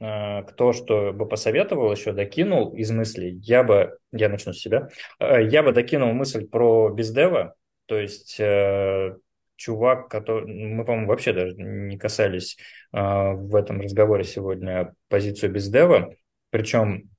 А, Кто что бы посоветовал, еще докинул из мыслей. Я бы, я начну с себя, А, я бы докинул мысль про бездева, то есть э, чувак, который, мы, по-моему, вообще даже не касались а, в этом разговоре сегодня позицию бездева, причем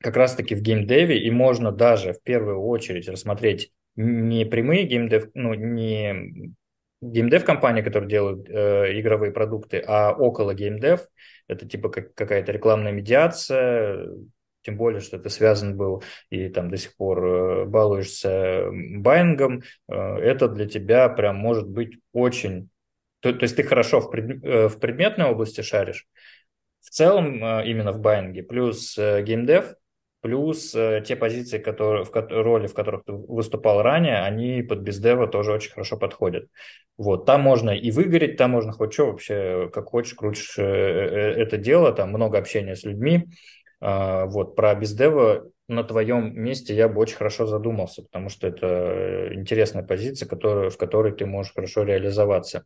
как раз-таки в геймдеве, и можно даже в первую очередь рассмотреть не прямые геймдев, ну, не геймдев-компании, которые делают э, игровые продукты, а около геймдев, это типа как, какая-то рекламная медиация, тем более, что ты связан был и там до сих пор э, балуешься байингом, э, это для тебя прям может быть очень... То, то есть ты хорошо в, пред, э, в предметной области шаришь, в целом именно в байинге, плюс геймдев, плюс те позиции, которые, в роли, в которых ты выступал ранее, они под бездева тоже очень хорошо подходят. Вот, там можно и выгореть, там можно хоть что вообще, как хочешь, крутишь это дело, там много общения с людьми. А, Вот, про бездева на твоем месте я бы очень хорошо задумался, потому что это э, интересная позиция, которую, в которой ты можешь хорошо реализоваться.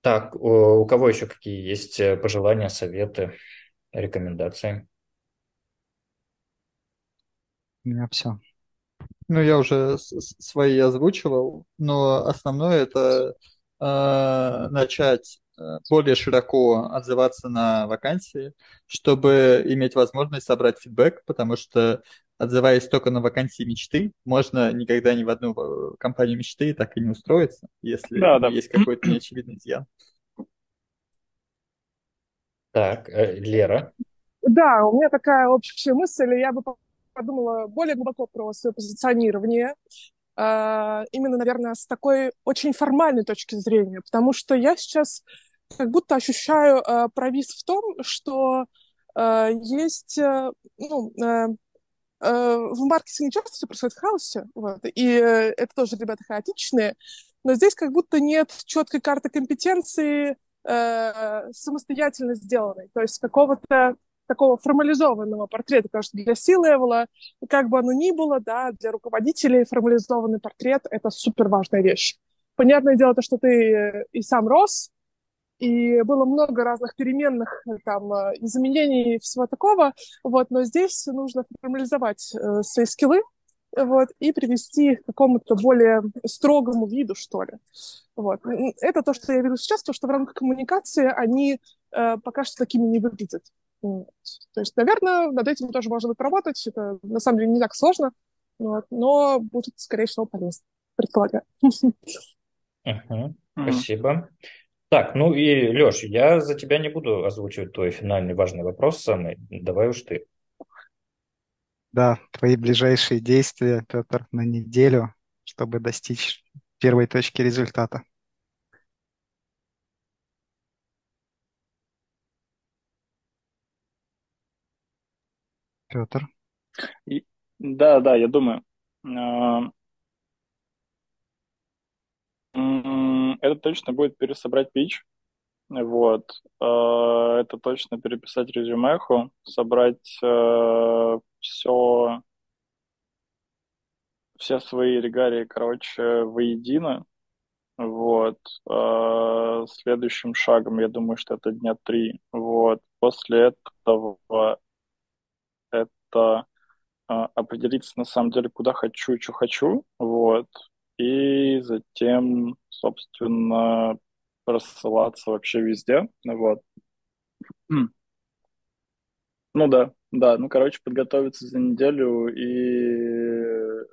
Так, у кого еще какие есть э, пожелания, советы, рекомендации? У меня все. Ну, я уже свои озвучивал, но основное это э, начать более широко отзываться на вакансии, чтобы иметь возможность собрать фидбэк, потому что отзываясь только на вакансии мечты, можно никогда ни в одну э, компанию мечты так и не устроиться, если Да, да. есть какой-то неочевидный изъян. Так, э, Лера. Да, у меня такая общая мысль, я бы подумала более глубоко про свое позиционирование, именно, наверное, с такой очень формальной точки зрения, потому что я сейчас как будто ощущаю а, провис в том, что а, есть, а, ну, а, а, в маркетинге часто все происходит в хаосе, вот, и э, это тоже ребята хаотичные, но здесь как будто нет четкой карты компетенции э, самостоятельно сделанной, то есть какого-то такого формализованного портрета, потому что для C-левела, как бы оно ни было, да, для руководителей формализованный портрет — это супер важная вещь. Понятное дело, то, что ты э, и сам рос, и было много разных переменных э, там э, изменений и всего такого, вот, но здесь нужно формализовать э, свои скиллы, вот, и привести их к какому-то более строгому виду, что ли. Вот. Это то, что я вижу сейчас, то, что в рамках коммуникации они э, пока что такими не выглядят. Вот. То есть, наверное, над этим тоже можно будет поработать. Это на самом деле не так сложно, вот, но будет, скорее всего, полезно, предполагаю. Угу, спасибо. Так, ну и, Леш, я за тебя не буду озвучивать твой финальный важный вопрос самый. Давай уж ты. Да, твои ближайшие действия, Петр, на неделю, чтобы достичь первой точки результата. Петр. И, да, да, я думаю. А, это точно будет пересобрать пич. Вот. А, это точно переписать резюмеху, собрать все, все свои регалии, короче, воедино. Вот. А, следующим шагом, я думаю, что это дня три. Вот. После этого это а, определиться на самом деле, куда хочу, что хочу, вот, и затем, собственно, рассылаться вообще везде, вот. Ну да, да, ну, короче, подготовиться за неделю и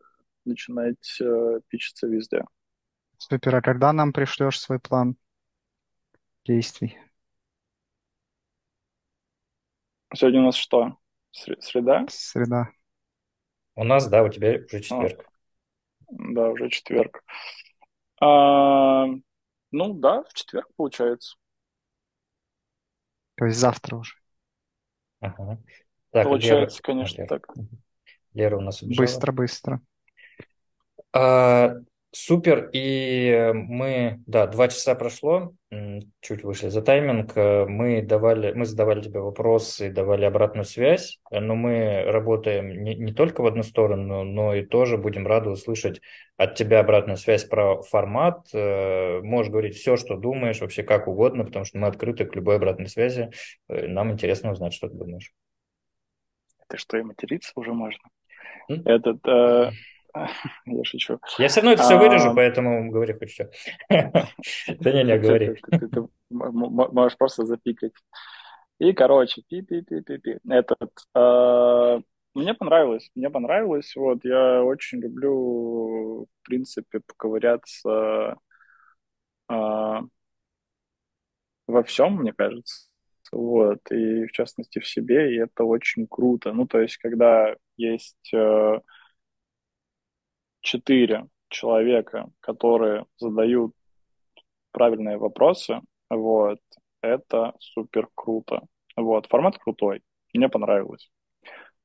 начинать э, пичиться везде. Супер, а когда нам пришлешь свой план действий? Сегодня у нас что? Среда? Среда. У нас, да, у тебя уже четверг. Да, уже четверг. А, ну да, в четверг получается. То есть завтра уже. Ага. Так, получается, Лера... конечно, Лера. так. Лера у нас убежала. Быстро, быстро. А, Супер, и мы, да, два часа прошло, чуть вышли за тайминг, э, мы давали, мы задавали тебе вопросы, давали обратную связь, но мы работаем не, не только в одну сторону, но и тоже будем рады услышать от тебя обратную связь про формат, э, можешь говорить все, что думаешь, вообще как угодно, потому что мы открыты к любой обратной связи, э, нам интересно узнать, что ты думаешь. Это что, и материться уже можно? Этот... Э... Я шучу. Я все равно это все вырежу, а, поэтому говори хоть что. Да не, не, говори. Ты можешь просто запикать. И, короче, пи-пи-пи-пи-пи. Этот... А, мне понравилось, мне понравилось. Вот, я очень люблю, в принципе, поковыряться а, во всем, мне кажется. Вот, и в частности в себе, и это очень круто. Ну, то есть, когда есть э, четыре человека, которые задают правильные вопросы, вот, это супер круто. Вот, формат крутой, мне понравилось.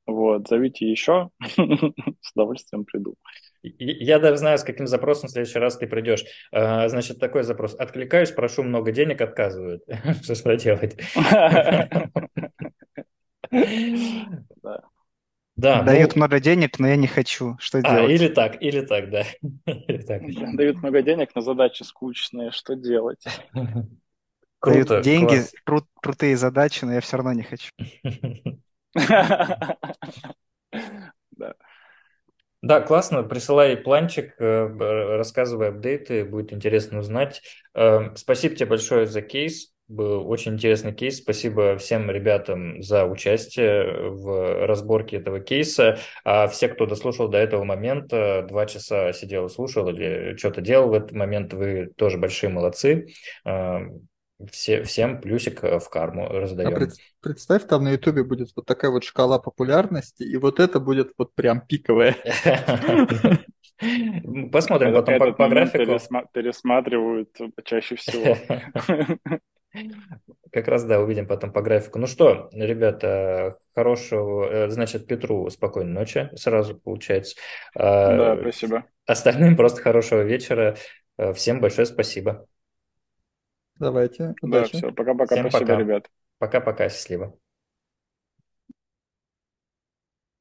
Вот, зовите еще, с удовольствием приду. Я даже знаю, с каким запросом в следующий раз ты придешь. А, значит, такой запрос. Откликаюсь, прошу много денег, отказывают. Что делать? Да. Да, Дают ну... много денег, но я не хочу. Что а, делать? Или так, или так, да. или так. Дают много денег, но задачи скучные. Что делать? Круто, Дают деньги, кру- крутые задачи, но я все равно не хочу. Да. Да, классно. Присылай планчик, э, рассказывай апдейты, будет интересно узнать. Э, спасибо тебе большое за кейс. Был очень интересный кейс. Спасибо всем ребятам за участие в разборке этого кейса. А все, кто дослушал до этого момента, два часа сидел и слушал или что-то делал в этот момент, вы тоже большие молодцы. А, все, всем плюсик в карму раздаем. А пред, представь, там на Ютубе будет вот такая вот шкала популярности, и вот это будет вот прям пиковое. Посмотрим потом по, по графику. Пересматривают чаще всего. Как раз, да, увидим потом по графику. Ну что, ребята, хорошего, э, значит, Петру спокойной ночи сразу получается. А, да, спасибо. Остальным просто хорошего вечера. Э, всем большое спасибо. Давайте. Удачи. Да, все, пока-пока, спасибо, пока. ребят. Пока-пока, счастливо.